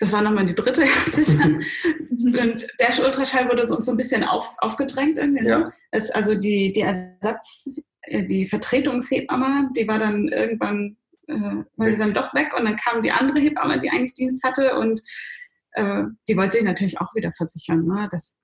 Das war nochmal die dritte Ärztin. und der Ultraschall wurde uns so ein bisschen auf, aufgedrängt. Irgendwie, ne? ja. es, also die, die Ersatz, äh, die Vertretungshebamme, die war dann irgendwann, äh, war sie dann doch weg und dann kam die andere Hebamme, die eigentlich Dienst hatte und äh, die wollte sich natürlich auch wieder versichern, ne? dass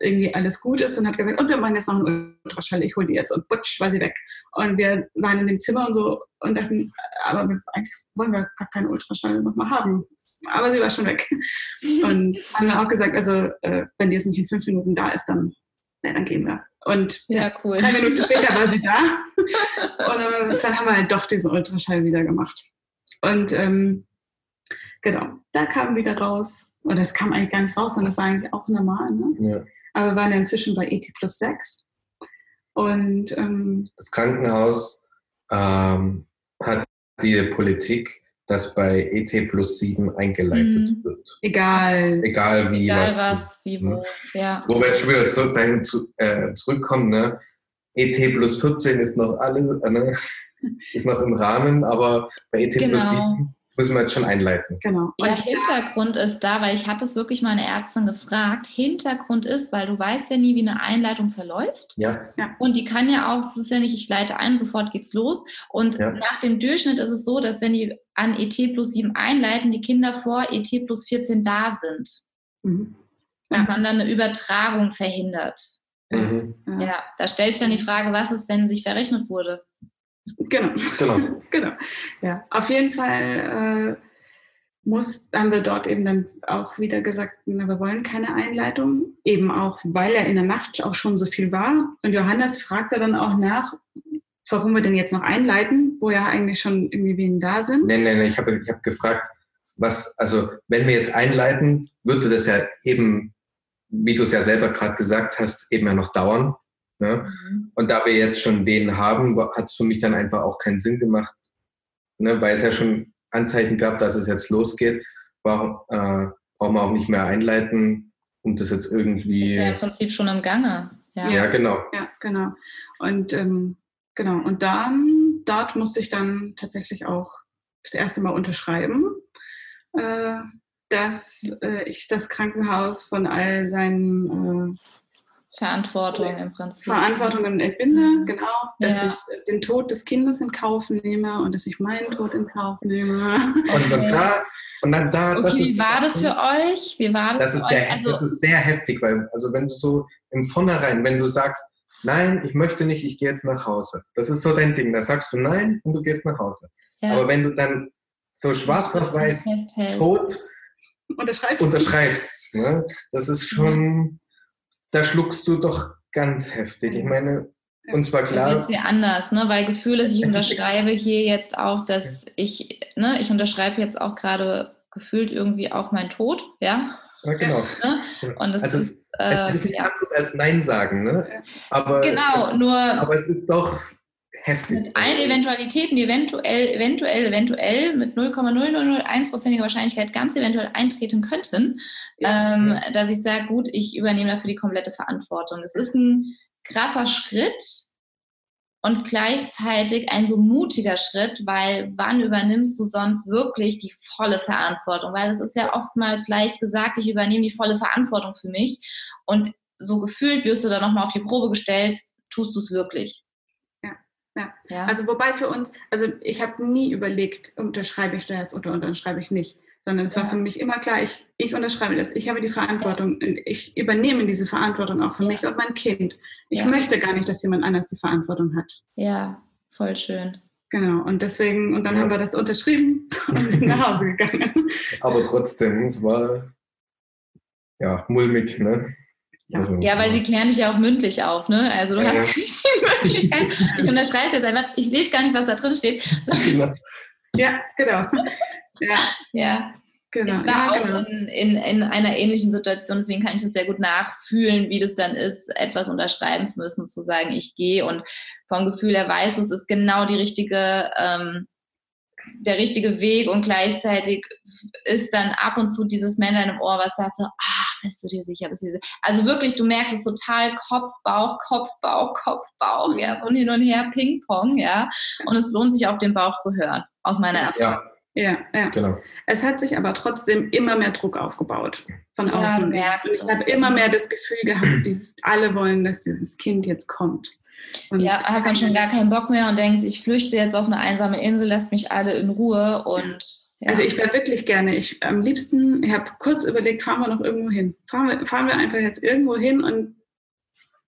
irgendwie alles gut ist und hat gesagt, und wir machen jetzt noch einen Ultraschall, ich hole die jetzt und butsch, war sie weg. Und wir waren in dem Zimmer und so und dachten, aber wir, eigentlich wollen wir gar keinen Ultraschall nochmal haben aber sie war schon weg. Und haben dann auch gesagt, also äh, wenn die jetzt nicht in fünf Minuten da ist, dann, ja, dann gehen wir. Und ja, cool. drei Minuten später war sie da. Und äh, dann haben wir halt doch diesen Ultraschall wieder gemacht. Und ähm, genau, da kam wieder raus, und das kam eigentlich gar nicht raus, sondern das war eigentlich auch normal. Ne? Ja. Aber wir waren ja inzwischen bei ET plus 6. Und ähm, das Krankenhaus ähm, hat die Politik das bei ET plus 7 eingeleitet mhm. wird. Egal. Egal wie. Egal was, was wie wo. Ja. Wo wir jetzt schon wieder zurück, dahin zu, äh, zurückkommen, ne? ET plus 14 ist noch alles, äh, ne? ist noch im Rahmen, aber bei ET genau. plus 7 müssen wir jetzt schon einleiten. Genau. Und ja, Hintergrund ist da, weil ich hatte es wirklich meine Ärztin gefragt. Hintergrund ist, weil du weißt ja nie, wie eine Einleitung verläuft. Ja. ja. Und die kann ja auch, es ist ja nicht, ich leite ein, sofort geht's los. Und ja. nach dem Durchschnitt ist es so, dass wenn die an ET plus 7 einleiten, die Kinder vor ET plus 14 da sind. Mhm. Und man dann eine Übertragung verhindert. Mhm. Ja, da stellt sich dann die Frage, was ist, wenn sich verrechnet wurde? Genau. Genau. genau. Ja, auf jeden Fall äh, muss, haben wir dort eben dann auch wieder gesagt, na, wir wollen keine Einleitung, eben auch, weil er in der Nacht auch schon so viel war. Und Johannes fragte dann auch nach, warum wir denn jetzt noch einleiten, wo ja eigentlich schon irgendwie wen da sind. Nein, nein, nein, ich habe ich hab gefragt, was, also wenn wir jetzt einleiten, würde das ja eben, wie du es ja selber gerade gesagt hast, eben ja noch dauern. Ne? Mhm. Und da wir jetzt schon wen haben, hat es für mich dann einfach auch keinen Sinn gemacht, ne? weil es ja schon Anzeichen gab, dass es jetzt losgeht. War, äh, brauchen wir auch nicht mehr einleiten, um das jetzt irgendwie. Ist ja im Prinzip schon im Gange. Ja, ja genau. Ja, genau. Und ähm, genau. Und dann, dort musste ich dann tatsächlich auch das erste Mal unterschreiben, äh, dass äh, ich das Krankenhaus von all seinen äh, Verantwortung im Prinzip. Verantwortung entbinde, mhm. genau. Dass ja. ich den Tod des Kindes in Kauf nehme und dass ich meinen Tod in Kauf nehme. Und, okay. da, und dann da, okay, das ist, wie war das für euch? Wie war das, das ist Der, also, das ist sehr heftig, weil, also wenn du so im Vornherein, wenn du sagst, nein, ich möchte nicht, ich gehe jetzt nach Hause. Das ist so dein Ding. Da sagst du nein und du gehst nach Hause. Ja. Aber wenn du dann so schwarz auf weiß tot unterschreibst, unterschreibst ne? das ist schon da schluckst du doch ganz heftig. Ich meine, uns war klar. Das ist ja anders, ne? weil Gefühl ist, ich unterschreibe hier jetzt auch, dass ich, ne, ich unterschreibe jetzt auch gerade gefühlt irgendwie auch mein Tod, ja. Ja, genau. Ne? Und das also ist, äh, es ist nicht ja. anderes als Nein sagen, ne? Aber genau, es, nur. Aber es ist doch heftig. Mit allen Eventualitäten, die eventuell, eventuell, eventuell mit 0,0001%iger Wahrscheinlichkeit ganz eventuell eintreten könnten, ja. ähm, dass ich sage, gut, ich übernehme dafür die komplette Verantwortung. Es ist ein krasser Schritt und gleichzeitig ein so mutiger Schritt, weil wann übernimmst du sonst wirklich die volle Verantwortung? Weil es ist ja oftmals leicht gesagt, ich übernehme die volle Verantwortung für mich und so gefühlt wirst du dann nochmal auf die Probe gestellt, tust du es wirklich. Ja. ja. Also wobei für uns, also ich habe nie überlegt, unterschreibe ich da jetzt oder unterschreibe ich nicht, sondern es ja. war für mich immer klar, ich, ich unterschreibe das, ich habe die Verantwortung, ja. ich übernehme diese Verantwortung auch für ja. mich und mein Kind. Ich möchte gar nicht, dass jemand anders die Verantwortung hat. Ja, voll schön. Genau, und deswegen, und dann haben wir das unterschrieben und sind nach Hause gegangen. Aber trotzdem, es war ja mulmig, ne? Ja, also, ja weil die klären dich ja auch mündlich auf, ne? Also du hast nicht die Möglichkeit, ich unterschreibe jetzt einfach, ich lese gar nicht, was da drin steht. Ja, genau. Ja. ja. Genau. Ich war ja, auch genau. in, in, in einer ähnlichen Situation, deswegen kann ich das sehr gut nachfühlen, wie das dann ist, etwas unterschreiben zu müssen, zu sagen, ich gehe und vom Gefühl her weiß, es ist genau die richtige, ähm, der richtige Weg und gleichzeitig ist dann ab und zu dieses Männlein im Ohr, was sagt so, ah, bist du dir sicher, bist du dir sicher? Also wirklich, du merkst es total Kopf, Bauch, Kopf, Bauch, Kopf, Bauch, ja, und hin und her Ping-Pong, ja. Und es lohnt sich auf den Bauch zu hören, aus meiner Erfahrung. Ja. Ja, ja. Genau. Es hat sich aber trotzdem immer mehr Druck aufgebaut von außen. Ja, und ich habe immer mehr das Gefühl gehabt, dieses, alle wollen, dass dieses Kind jetzt kommt. Und ja, hast dann schon gar keinen Bock mehr und denkst, ich flüchte jetzt auf eine einsame Insel, lasst mich alle in Ruhe und. Ja. Also ich wäre wirklich gerne, ich am liebsten, ich habe kurz überlegt, fahren wir noch irgendwo hin. Fahren wir, fahren wir einfach jetzt irgendwo hin und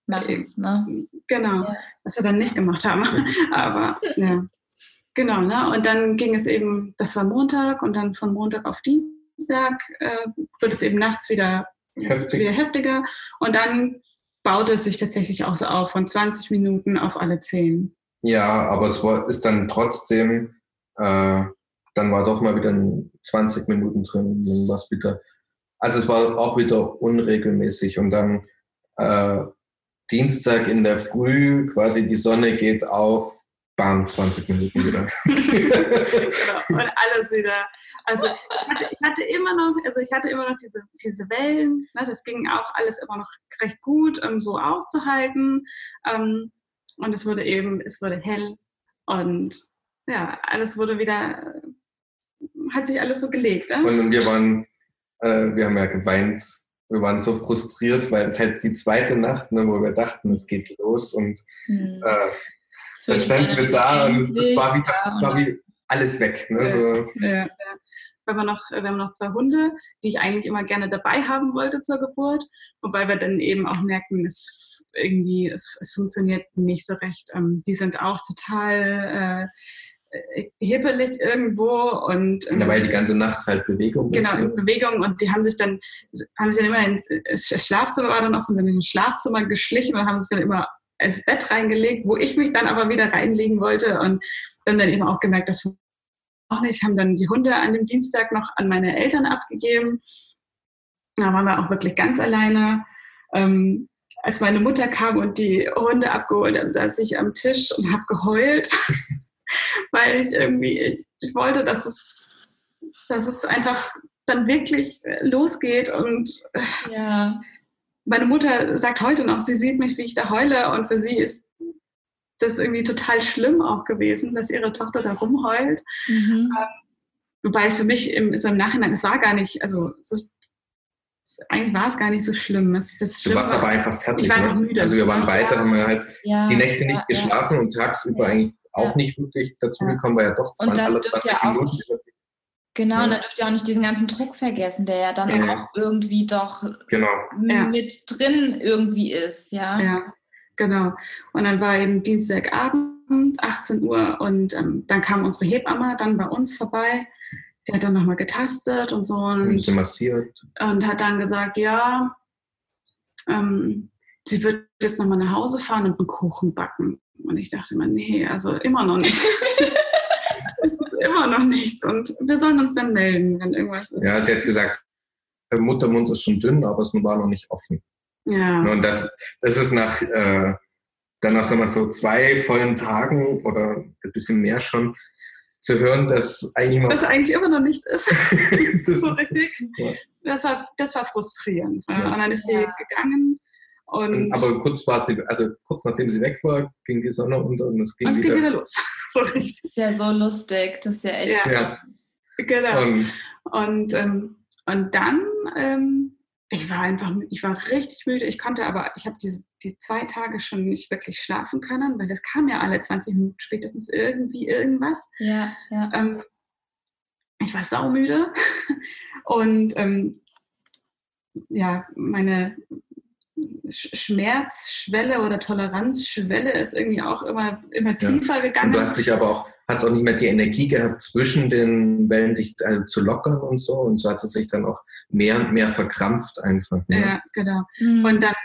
machen es, ne? Genau, ja. was wir dann nicht gemacht haben. Aber ja. Genau, ne? und dann ging es eben, das war Montag und dann von Montag auf Dienstag äh, wird es eben nachts wieder, Heftig. wieder heftiger und dann baut es sich tatsächlich auch so auf, von 20 Minuten auf alle 10. Ja, aber es war, ist dann trotzdem, äh, dann war doch mal wieder 20 Minuten drin, es wieder, also es war auch wieder unregelmäßig und dann äh, Dienstag in der Früh, quasi die Sonne geht auf, bam, 20 Minuten wieder. genau, und alles wieder. Also ich hatte, ich hatte, immer noch, also ich hatte immer noch diese, diese Wellen, ne, das ging auch alles immer noch recht gut, um so auszuhalten. Ähm, und es wurde eben, es wurde hell und ja, alles wurde wieder, hat sich alles so gelegt. Ne? Und wir waren, äh, wir haben ja geweint, wir waren so frustriert, weil es halt die zweite Nacht, ne, wo wir dachten, es geht los und mhm. äh, dann standen wir da und es, es, war wie, es war wie alles weg. Ne? So. Ja, ja. Wir haben, noch, wir haben noch zwei Hunde, die ich eigentlich immer gerne dabei haben wollte zur Geburt, wobei wir dann eben auch merken, es irgendwie, es, es funktioniert nicht so recht. Ähm, die sind auch total äh, hippelig irgendwo und ähm, ja, weil die ganze Nacht halt Bewegung genau in Bewegung und die haben sich dann haben sich dann immer ins Schlafzimmer war dann offen sind in Schlafzimmer geschlichen und haben sich dann immer ins Bett reingelegt, wo ich mich dann aber wieder reinlegen wollte und dann dann eben auch gemerkt, dass auch nicht, haben dann die Hunde an dem Dienstag noch an meine Eltern abgegeben. Da waren wir auch wirklich ganz alleine. Ähm, als meine Mutter kam und die Hunde abgeholt hat, saß ich am Tisch und habe geheult, weil ich irgendwie, ich, ich, wollte, dass es, dass es einfach dann wirklich losgeht und ja meine Mutter sagt heute noch, sie sieht mich, wie ich da heule und für sie ist das irgendwie total schlimm auch gewesen, dass ihre Tochter da rumheult. Mhm. Ähm, wobei es für mich im, so im Nachhinein, es war gar nicht, also so, eigentlich war es gar nicht so schlimm. Es, das du warst war, aber einfach fertig. Ich war einfach ne? müde. Also wir waren beide, haben wir halt ja, die Nächte nicht ja, geschlafen ja. und tagsüber eigentlich auch nicht wirklich dazu gekommen, weil ja doch 20, alle 20 Minuten Genau, ja. und dann dürft ihr auch nicht diesen ganzen Druck vergessen, der ja dann ja. auch irgendwie doch genau. mit drin irgendwie ist, ja. Ja, genau. Und dann war eben Dienstagabend, 18 Uhr, und ähm, dann kam unsere Hebamme dann bei uns vorbei. Die hat dann nochmal getastet und so. Und, und massiert. Und hat dann gesagt, ja, ähm, sie wird jetzt nochmal nach Hause fahren und einen Kuchen backen. Und ich dachte mir, nee, also immer noch nicht. immer noch nichts und wir sollen uns dann melden, wenn irgendwas ist. Ja, sie hat gesagt, der Muttermund ist schon dünn, aber es war noch nicht offen. Ja. Und das, das ist nach, äh, dann nach so zwei vollen Tagen oder ein bisschen mehr schon zu hören, dass eigentlich, dass eigentlich immer noch nichts ist. so richtig. Ja. Das, war, das war frustrierend. Ja. Und dann ist sie ja. gegangen und aber kurz war sie, also kurz nachdem sie weg war, ging die Sonne unter und es ging, und es ging wieder, wieder los. so richtig. Das ist ja so lustig, das ist ja echt. Ja, ja. genau. Und, und, ähm, und dann, ähm, ich war einfach, ich war richtig müde. Ich konnte aber, ich habe die, die zwei Tage schon nicht wirklich schlafen können, weil es kam ja alle 20 Minuten spätestens irgendwie irgendwas. Ja, ja. Ähm, ich war saumüde und ähm, ja, meine Schmerzschwelle oder Toleranzschwelle ist irgendwie auch immer, immer tiefer ja. gegangen. Und du hast dich aber auch, hast auch nicht mehr die Energie gehabt, zwischen den Wellen dich also zu lockern und so. Und so hat es sich dann auch mehr und mehr verkrampft einfach. Ne? Ja, genau. Mhm. Und, dann,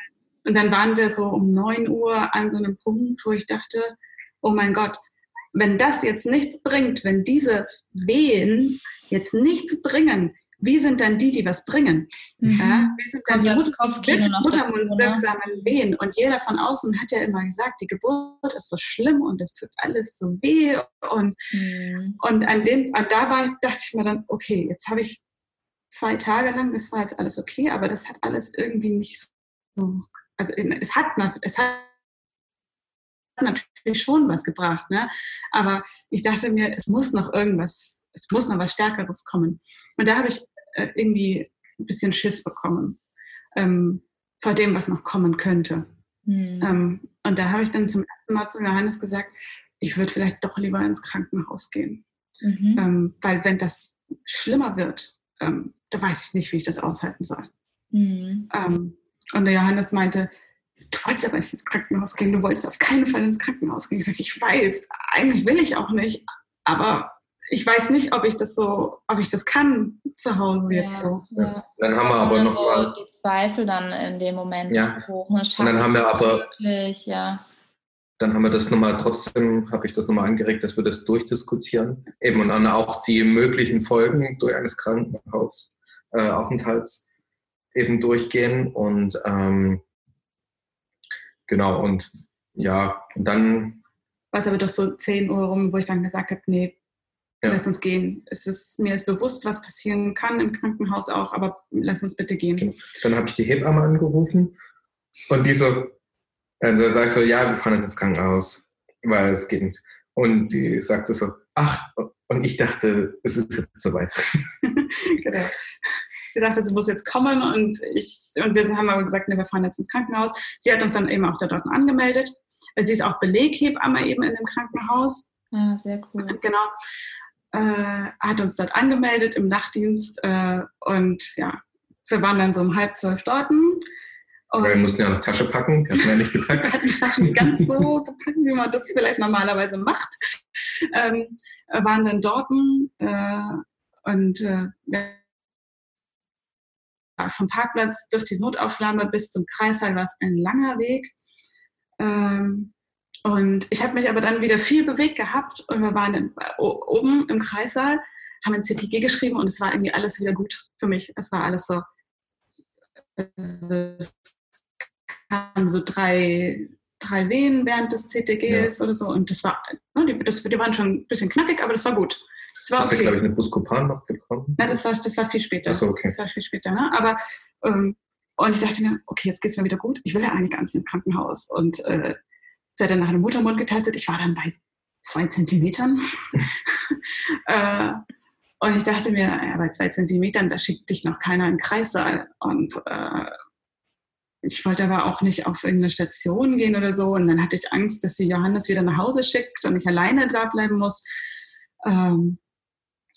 und dann waren wir so um 9 Uhr an so einem Punkt, wo ich dachte, oh mein Gott, wenn das jetzt nichts bringt, wenn diese Wehen jetzt nichts bringen, wie sind dann die, die was bringen? Mhm. Ja, wie sind dann Kommt die Mut Muttermundswirksamen Wehen? Und jeder von außen hat ja immer gesagt, die Geburt ist so schlimm und es tut alles so weh. Und, mhm. und an dem, und da war, dachte ich mir dann, okay, jetzt habe ich zwei Tage lang, das war jetzt alles okay, aber das hat alles irgendwie nicht so, also es hat, es hat natürlich schon was gebracht, ne? aber ich dachte mir, es muss noch irgendwas es muss noch was Stärkeres kommen. Und da habe ich äh, irgendwie ein bisschen Schiss bekommen ähm, vor dem, was noch kommen könnte. Mhm. Ähm, und da habe ich dann zum ersten Mal zu Johannes gesagt, ich würde vielleicht doch lieber ins Krankenhaus gehen. Mhm. Ähm, weil wenn das schlimmer wird, ähm, da weiß ich nicht, wie ich das aushalten soll. Mhm. Und der Johannes meinte, du wolltest aber nicht ins Krankenhaus gehen, du wolltest auf keinen Fall ins Krankenhaus gehen. Ich sagte, ich weiß, eigentlich will ich auch nicht, aber ich weiß nicht, ob ich das so, ob ich das kann zu Hause ja, jetzt so. Ja. Dann haben wir aber noch so mal die Zweifel dann in dem Moment ja. hoch. Ne? Und dann haben wir aber wirklich, ja. Dann haben wir das nochmal trotzdem, habe ich das nochmal angeregt, dass wir das durchdiskutieren. Eben und dann auch die möglichen Folgen durch eines Krankenhausaufenthalts äh, eben durchgehen. Und ähm, genau, und ja, und dann. Was aber doch so 10 Uhr rum, wo ich dann gesagt habe, nee, ja. lass uns gehen. Es ist, mir ist bewusst, was passieren kann im Krankenhaus auch, aber lass uns bitte gehen. Genau. Dann habe ich die Hebamme angerufen und die so, äh, da sag ich so, ja, wir fahren jetzt ins Krankenhaus, weil es geht nicht. Und die sagte so, ach, und ich dachte, es ist jetzt soweit. genau. Sie dachte, sie muss jetzt kommen und ich und wir haben aber gesagt, ne, wir fahren jetzt ins Krankenhaus. Sie hat uns dann eben auch da dort angemeldet. Sie ist auch Beleghebamme eben in dem Krankenhaus. Ah, sehr cool. Genau äh, hat uns dort angemeldet im Nachtdienst äh, und ja, wir waren dann so um halb zwölf dort. Und wir mussten ja noch Tasche packen, die hatten wir nicht gepackt. wir hatten Taschen nicht ganz so gepackt, wie man das vielleicht normalerweise macht. Ähm, waren dann dort äh, und äh, vom Parkplatz durch die Notaufnahme bis zum Kreissaal war es ein langer Weg. Ähm, und ich habe mich aber dann wieder viel bewegt gehabt und wir waren dann oben im Kreissaal, haben ein CTG geschrieben und es war irgendwie alles wieder gut für mich. Es war alles so, es kamen so drei, drei Wehen während des CTGs ja. oder so und das war, ne, die, das, die waren schon ein bisschen knackig, aber das war gut. Das war Hast du, glaube ich, eine Buscopan noch bekommen? Ja, das war, das war viel später. Ach so, okay. Das war viel später, ne? aber ähm, und ich dachte mir, okay, jetzt geht es mir wieder gut. Ich will ja eigentlich gar nicht ins Krankenhaus. Und äh, hat dann nach dem Muttermund getestet. Ich war dann bei zwei Zentimetern. äh, und ich dachte mir, ja, bei zwei Zentimetern, da schickt dich noch keiner in den Kreissaal. Und äh, ich wollte aber auch nicht auf irgendeine Station gehen oder so. Und dann hatte ich Angst, dass sie Johannes wieder nach Hause schickt und ich alleine da bleiben muss. Ähm,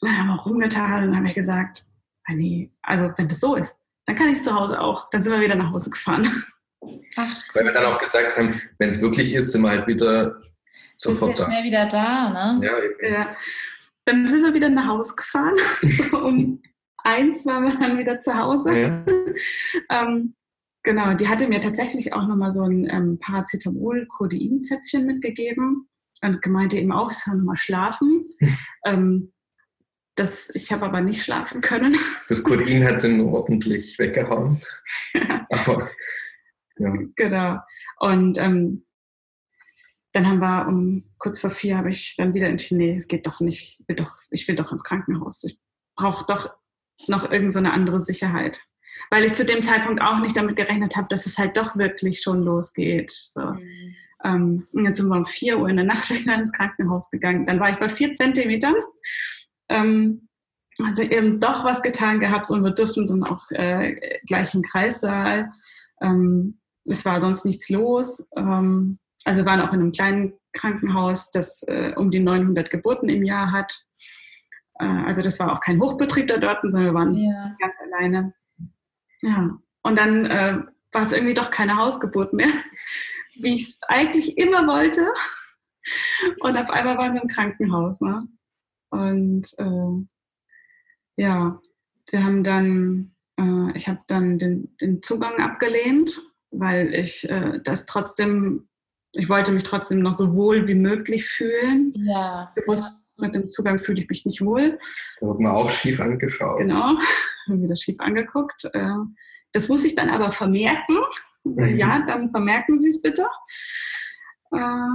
dann haben wir rumgetan und dann habe ich gesagt, ah, nee, also wenn das so ist, dann kann ich es zu Hause auch. Dann sind wir wieder nach Hause gefahren. Ach, Weil wir dann auch gesagt haben, wenn es wirklich ist, sind wir halt wieder sofort Bist ja da. schnell wieder da, ne? Ja, eben. ja. Dann sind wir wieder nach Hause gefahren. so um eins waren wir dann wieder zu Hause. Ja. ähm, genau, die hatte mir tatsächlich auch nochmal so ein ähm, Paracetamol-Codein-Zäpfchen mitgegeben und gemeinte eben auch, ich soll nochmal schlafen. ähm, das, ich habe aber nicht schlafen können. Das Codein hat sie nur ordentlich weggehauen. Ja. Aber ja. Genau. Und ähm, dann haben wir um kurz vor vier habe ich dann wieder entschieden, nee, es geht doch nicht, ich will doch, ich will doch ins Krankenhaus. Ich brauche doch noch irgendeine so andere Sicherheit. Weil ich zu dem Zeitpunkt auch nicht damit gerechnet habe, dass es halt doch wirklich schon losgeht. So. Mhm. Ähm, jetzt sind wir um vier Uhr in der Nacht wieder ins Krankenhaus gegangen. Dann war ich bei vier Zentimetern. Ähm, also eben doch was getan gehabt und wir dürfen dann auch äh, gleich im Kreissaal. Ähm, es war sonst nichts los. Ähm, also wir waren auch in einem kleinen Krankenhaus, das äh, um die 900 Geburten im Jahr hat. Äh, also das war auch kein Hochbetrieb da dort, sondern wir waren ja. ganz alleine. Ja, und dann äh, war es irgendwie doch keine Hausgeburt mehr, wie ich es eigentlich immer wollte. Und auf einmal waren wir im Krankenhaus. Ne? Und äh, ja, wir haben dann, äh, ich habe dann den, den, Zugang abgelehnt, weil ich äh, das trotzdem, ich wollte mich trotzdem noch so wohl wie möglich fühlen. Ja. Bewusst mit dem Zugang fühle ich mich nicht wohl. Da wird man auch schief angeschaut. Genau, haben wieder schief angeguckt. Äh, das muss ich dann aber vermerken. Mhm. Ja, dann vermerken Sie es bitte. Äh,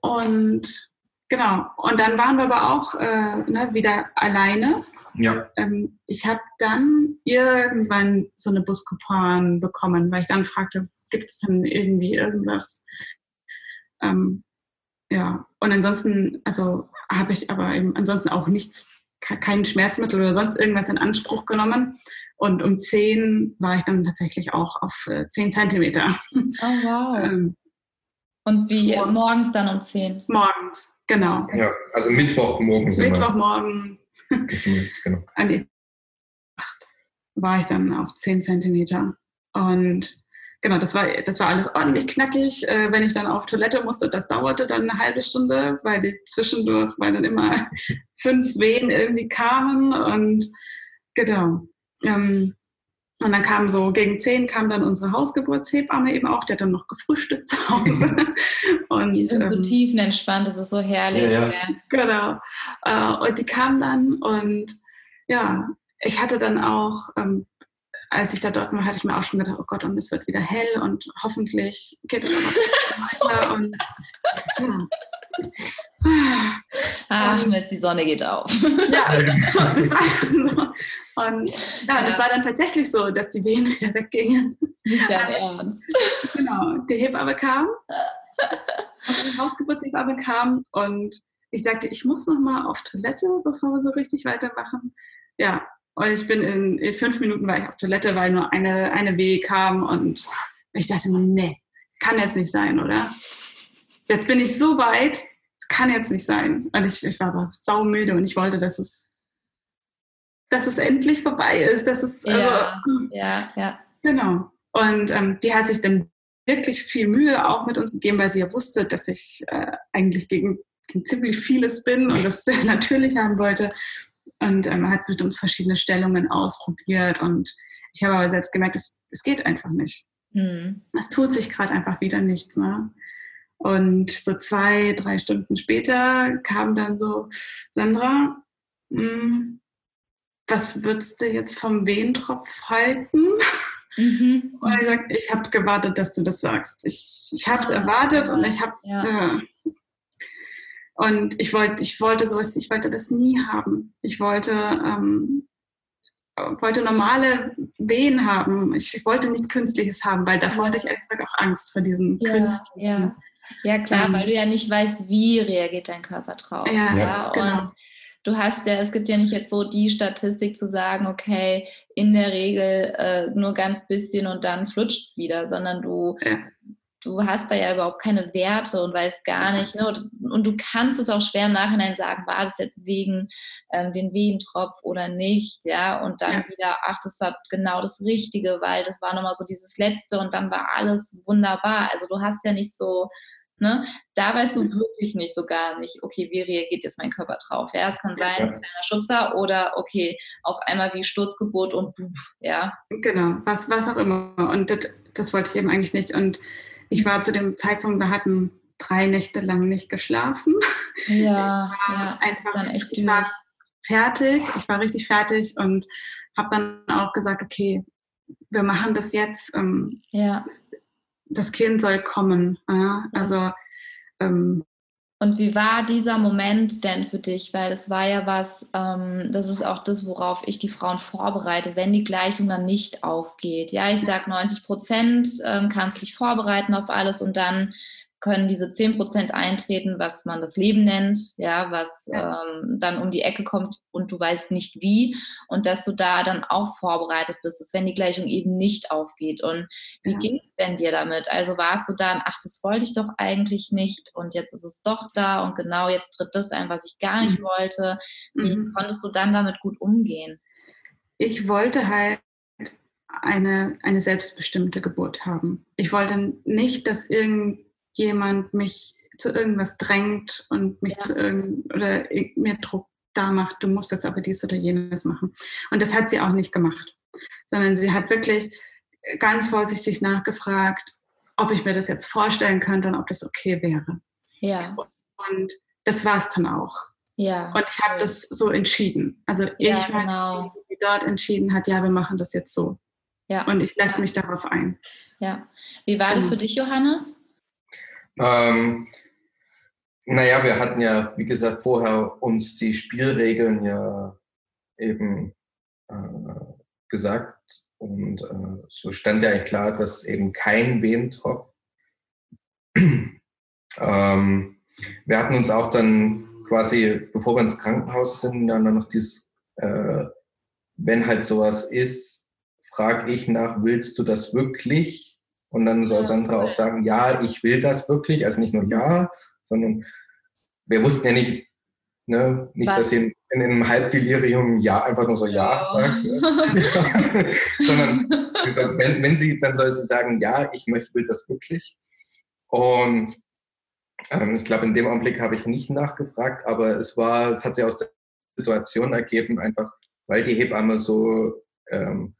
und genau, und dann waren wir aber auch äh, ne, wieder alleine. Ja. Ähm, ich habe dann irgendwann so eine Buskoupon bekommen, weil ich dann fragte, gibt es denn irgendwie irgendwas? Ähm, ja, und ansonsten, also habe ich aber eben ansonsten auch nichts, kein Schmerzmittel oder sonst irgendwas in Anspruch genommen. Und um 10 war ich dann tatsächlich auch auf 10 äh, Zentimeter. Oh, wow. ähm, und wie morgens. morgens dann um 10? Morgens, genau. Ja, also Mittwochmorgen sind Mittwochmorgen. genau. An 8 war ich dann auf 10 Zentimeter. Und genau, das war, das war alles ordentlich knackig. Äh, wenn ich dann auf Toilette musste, das dauerte dann eine halbe Stunde, weil die zwischendurch, weil dann immer fünf Wehen irgendwie kamen und genau. Ähm, und dann kam so gegen zehn kam dann unsere Hausgeburtshebamme eben auch, der hat dann noch gefrühstückt zu Hause. Und, die sind ähm, so tiefenentspannt, das ist so herrlich. Ja, ja. Genau. Äh, und die kam dann und ja, ich hatte dann auch ähm, als ich da dort war, hatte ich mir auch schon gedacht, oh Gott, und es wird wieder hell und hoffentlich geht es aber weiter. und, ja. Ach, Mist, die Sonne geht auf. Ja, schon, das war schon so. Und ja, ja, das war dann tatsächlich so, dass die Wehen wieder weggingen. Nicht dein Ernst. Genau, die Hebamme kam, die Hausgeburtshebamme kam und ich sagte, ich muss noch mal auf Toilette, bevor wir so richtig weitermachen. Ja, und ich bin in, in fünf Minuten war ich auf Toilette, weil nur eine, eine Wehe kam und ich dachte mir, nee, kann jetzt nicht sein, oder? Jetzt bin ich so weit, kann jetzt nicht sein. Und ich, ich war aber saumüde und ich wollte, dass es, dass es endlich vorbei ist. Dass es, also, ja, ja, ja. Genau. Und ähm, die hat sich dann wirklich viel Mühe auch mit uns gegeben, weil sie ja wusste, dass ich äh, eigentlich gegen, gegen ziemlich vieles bin und das sehr natürlich haben wollte und ähm, hat mit uns verschiedene Stellungen ausprobiert und ich habe aber selbst gemerkt, es, es geht einfach nicht. Hm. Es tut sich gerade einfach wieder nichts. Ne? Und so zwei, drei Stunden später kam dann so, Sandra, mh, hm, was würdest du jetzt vom Wehentropf halten? Mhm. Und ich sage, ich habe gewartet, dass du das sagst. Ich, ich habe es erwartet und ich habe ja. äh, und ich wollte, ich wollte sowas, ich wollte das nie haben. Ich wollte, ähm, wollte normale Wehen haben. Ich, ich, wollte nichts Künstliches haben, weil davor ja. hatte ich ehrlich gesagt auch Angst vor diesen ja, Künstlichen. Ja. Ja, klar, ähm, weil du ja nicht weißt, wie reagiert dein Körper drauf. Ja, ja. Genau. Und du hast ja, es gibt ja nicht jetzt so die Statistik zu sagen, okay, in der Regel äh, nur ganz bisschen und dann flutscht es wieder, sondern du, ja du hast da ja überhaupt keine Werte und weißt gar nicht, ne? und, und, du kannst es auch schwer im Nachhinein sagen, war das jetzt wegen ähm, den Wehentropf oder nicht, ja, und dann ja. wieder, ach, das war genau das Richtige, weil das war nochmal so dieses Letzte und dann war alles wunderbar. Also du hast ja nicht so, ne, da weißt du wirklich nicht so gar nicht, okay, wie reagiert jetzt mein Körper drauf, ja, es kann sein, ja. ein kleiner Schubser oder, okay, auf einmal wie Sturzgeburt und buff, ja. Genau, was, was auch immer und das, das wollte ich eben eigentlich nicht und ich war zu dem Zeitpunkt, wir hatten drei Nächte lang nicht geschlafen. Ja, ja einfach dann echt ich war fertig. Ich war richtig fertig und habe dann auch gesagt, okay, wir machen das jetzt. Ähm, ja. Das Kind soll kommen. Ja? Also ähm, und wie war dieser Moment denn für dich? Weil es war ja was, ähm, das ist auch das, worauf ich die Frauen vorbereite, wenn die Gleichung dann nicht aufgeht. Ja, ich sage 90 Prozent ähm, kannst dich vorbereiten auf alles und dann können diese 10% eintreten, was man das Leben nennt, ja, was. Ähm, dann um die Ecke kommt und du weißt nicht wie und dass du da dann auch vorbereitet bist, dass wenn die Gleichung eben nicht aufgeht. Und wie ja. ging es denn dir damit? Also warst du dann, ach, das wollte ich doch eigentlich nicht und jetzt ist es doch da und genau jetzt tritt das ein, was ich gar nicht mhm. wollte. Wie mhm. konntest du dann damit gut umgehen? Ich wollte halt eine, eine selbstbestimmte Geburt haben. Ich wollte nicht, dass irgendjemand mich zu irgendwas drängt und mich ja. zu irgend oder mir Druck da macht, du musst jetzt aber dies oder jenes machen. Und das hat sie auch nicht gemacht, sondern sie hat wirklich ganz vorsichtig nachgefragt, ob ich mir das jetzt vorstellen könnte und ob das okay wäre. Ja. Und das war es dann auch. Ja. Und ich habe das so entschieden. Also ich ja, genau. die dort entschieden hat, ja, wir machen das jetzt so. Ja. Und ich lasse mich darauf ein. Ja. Wie war das genau. für dich, Johannes? Ähm, naja, wir hatten ja, wie gesagt, vorher uns die Spielregeln ja eben äh, gesagt. Und äh, so stand ja klar, dass eben kein Wehentropf. ähm, wir hatten uns auch dann quasi, bevor wir ins Krankenhaus sind, dann noch dieses, äh, wenn halt sowas ist, frage ich nach, willst du das wirklich? Und dann soll Sandra auch sagen, ja, ich will das wirklich. Also nicht nur ja, sondern wir wussten ja nicht, ne, nicht, Was? dass sie in, in, einem Halbdelirium ja einfach nur so ja, ja sagt. Ne? sondern wenn, wenn sie, dann soll sie sagen, ja, ich möchte, will das wirklich. Und ähm, ich glaube, in dem Augenblick habe ich nicht nachgefragt, aber es war, es hat sich aus der Situation ergeben, einfach weil die Hebamme so ähm,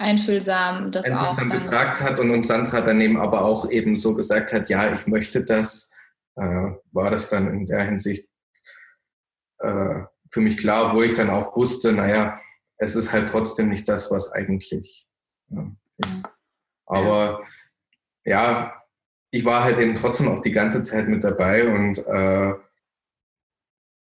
einfühlsam das einfühlsam auch gefragt hat und uns Sandra daneben aber auch eben so gesagt hat, ja, ich möchte das, äh, war das dann in der Hinsicht äh, für mich klar, wo ich dann auch wusste, naja, es ist halt trotzdem nicht das, was eigentlich ja, ist. Aber ja, ich war halt eben trotzdem auch die ganze Zeit mit dabei und äh,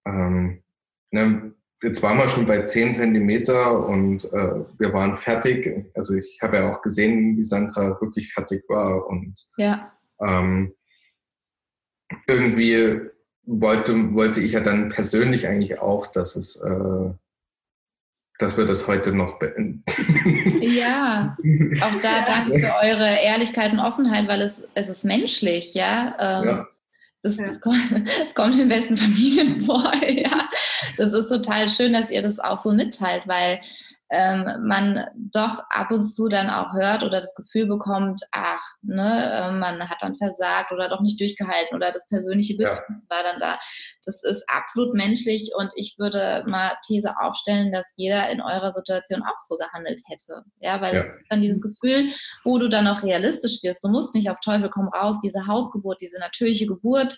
ähm, ne, jetzt waren wir schon bei 10 Zentimeter und äh, wir waren fertig. Also ich habe ja auch gesehen, wie Sandra wirklich fertig war und ja. ähm, irgendwie wollte, wollte ich ja dann persönlich eigentlich auch, dass es äh, dass wir das heute noch beenden. Ja, auch da danke für eure Ehrlichkeit und Offenheit, weil es, es ist menschlich, ja. Ähm, ja. Das, das, kommt, das, kommt, in den besten Familien vor, ja. Das ist total schön, dass ihr das auch so mitteilt, weil ähm, man doch ab und zu dann auch hört oder das Gefühl bekommt, ach, ne, äh, man hat dann versagt oder doch nicht durchgehalten oder das persönliche Bild ja. war dann da. Das ist absolut menschlich und ich würde mal These aufstellen, dass jeder in eurer Situation auch so gehandelt hätte. Ja, weil ja. es dann dieses Gefühl, wo du dann auch realistisch wirst. Du musst nicht auf Teufel komm raus, diese Hausgeburt, diese natürliche Geburt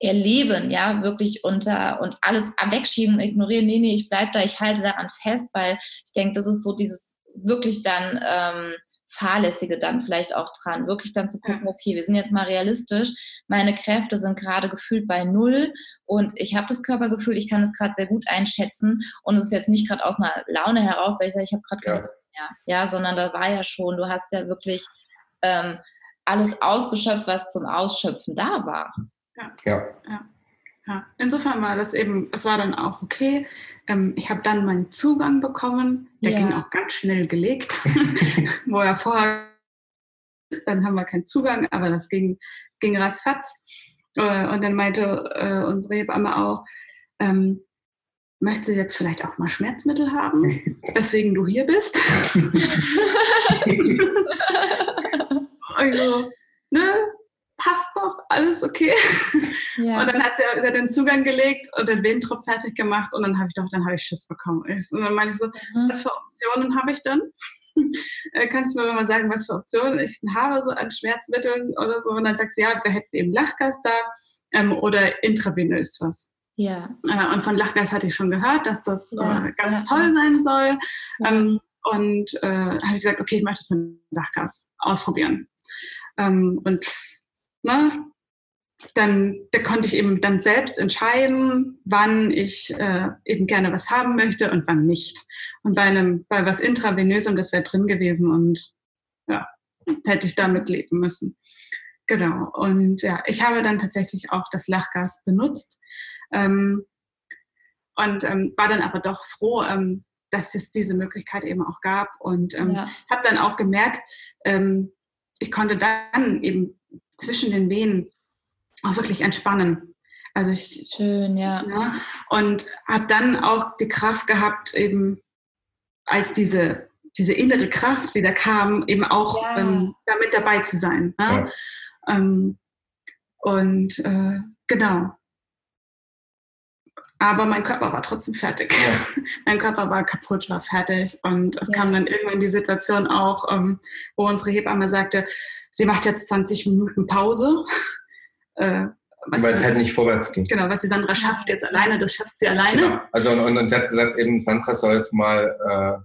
erleben, ja, wirklich unter und alles wegschieben, ignorieren, nee, nee, ich bleibe da, ich halte daran fest, weil ich denke, das ist so dieses wirklich dann ähm, fahrlässige dann vielleicht auch dran, wirklich dann zu gucken, okay, wir sind jetzt mal realistisch, meine Kräfte sind gerade gefühlt bei null und ich habe das Körpergefühl, ich kann es gerade sehr gut einschätzen und es ist jetzt nicht gerade aus einer Laune heraus, dass ich sage, ich habe gerade ja. mehr, ja, sondern da war ja schon, du hast ja wirklich ähm, alles ausgeschöpft, was zum Ausschöpfen da war. Ja. ja. ja. Insofern war das eben, es war dann auch okay. Ähm, ich habe dann meinen Zugang bekommen. Der ja. ging auch ganz schnell gelegt. Wo er vorher ist, dann haben wir keinen Zugang, aber das ging, ging ratzfatz. Äh, und dann meinte äh, unsere Hebamme auch, ähm, möchtest du jetzt vielleicht auch mal Schmerzmittel haben, weswegen du hier bist? also, ne, passt doch, alles okay. Ja. Und dann hat sie den Zugang gelegt und den Wehentropf fertig gemacht und dann habe ich doch, dann habe ich Schiss bekommen. Und dann meinte ich so, mhm. was für Optionen habe ich dann? Äh, kannst du mir mal sagen, was für Optionen ich habe so an Schmerzmitteln oder so? Und dann sagt sie, ja, wir hätten eben Lachgas da ähm, oder intravenös was. Ja. Äh, und von Lachgas hatte ich schon gehört, dass das ja, äh, ganz ja, toll sein soll. Ähm, und äh, habe ich gesagt, okay, ich möchte das mit Lachgas ausprobieren. Ähm, und ne, dann da konnte ich eben dann selbst entscheiden, wann ich äh, eben gerne was haben möchte und wann nicht. Und bei einem, bei was intravenösem, das wäre drin gewesen und ja, hätte ich damit leben müssen. genau. Und ja, ich habe dann tatsächlich auch das Lachgas benutzt ähm, und ähm, war dann aber doch froh, ähm, dass es diese Möglichkeit eben auch gab und ähm, ja. habe dann auch gemerkt, ähm, ich konnte dann eben zwischen den Wehen auch wirklich entspannen. Also ich, Schön, ja. ja und habe dann auch die Kraft gehabt, eben als diese, diese innere Kraft wieder kam, eben auch ja. ähm, damit dabei zu sein. Ne? Ja. Ähm, und äh, genau. Aber mein Körper war trotzdem fertig. Ja. mein Körper war kaputt, war fertig. Und es kam dann irgendwann die Situation auch, ähm, wo unsere Hebamme sagte, sie macht jetzt 20 Minuten Pause. Äh, Weil es halt nicht vorwärts ging. Genau, was die Sandra schafft jetzt alleine, das schafft sie alleine. Genau. Also und, und, sie hat gesagt, eben Sandra sollte mal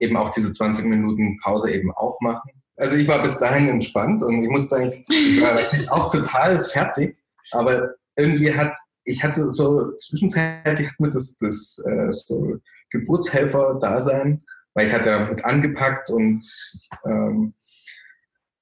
äh, eben auch diese 20 Minuten Pause eben auch machen. Also ich war bis dahin entspannt und ich muss sagen, ich war natürlich auch total fertig, aber irgendwie hat ich hatte so zwischenzeitlich hat mir das, das äh, so Geburtshelfer-Dasein, weil ich hatte ja mit angepackt und ähm, äh,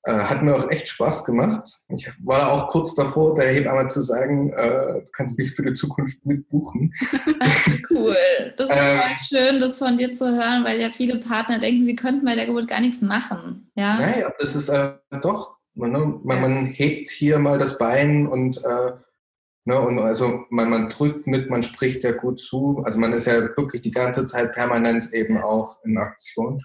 hat mir auch echt Spaß gemacht. Ich war auch kurz davor, der Hebamme zu sagen, äh, du kannst mich für die Zukunft mitbuchen. cool. Das ist ähm, voll schön, das von dir zu hören, weil ja viele Partner denken, sie könnten bei der Geburt gar nichts machen. Ja, Nein, aber das ist äh, doch, man, ne, man, man, hebt hier mal das Bein und, äh, ne, und also man, man drückt mit, man spricht ja gut zu. Also man ist ja wirklich die ganze Zeit permanent eben auch in Aktion.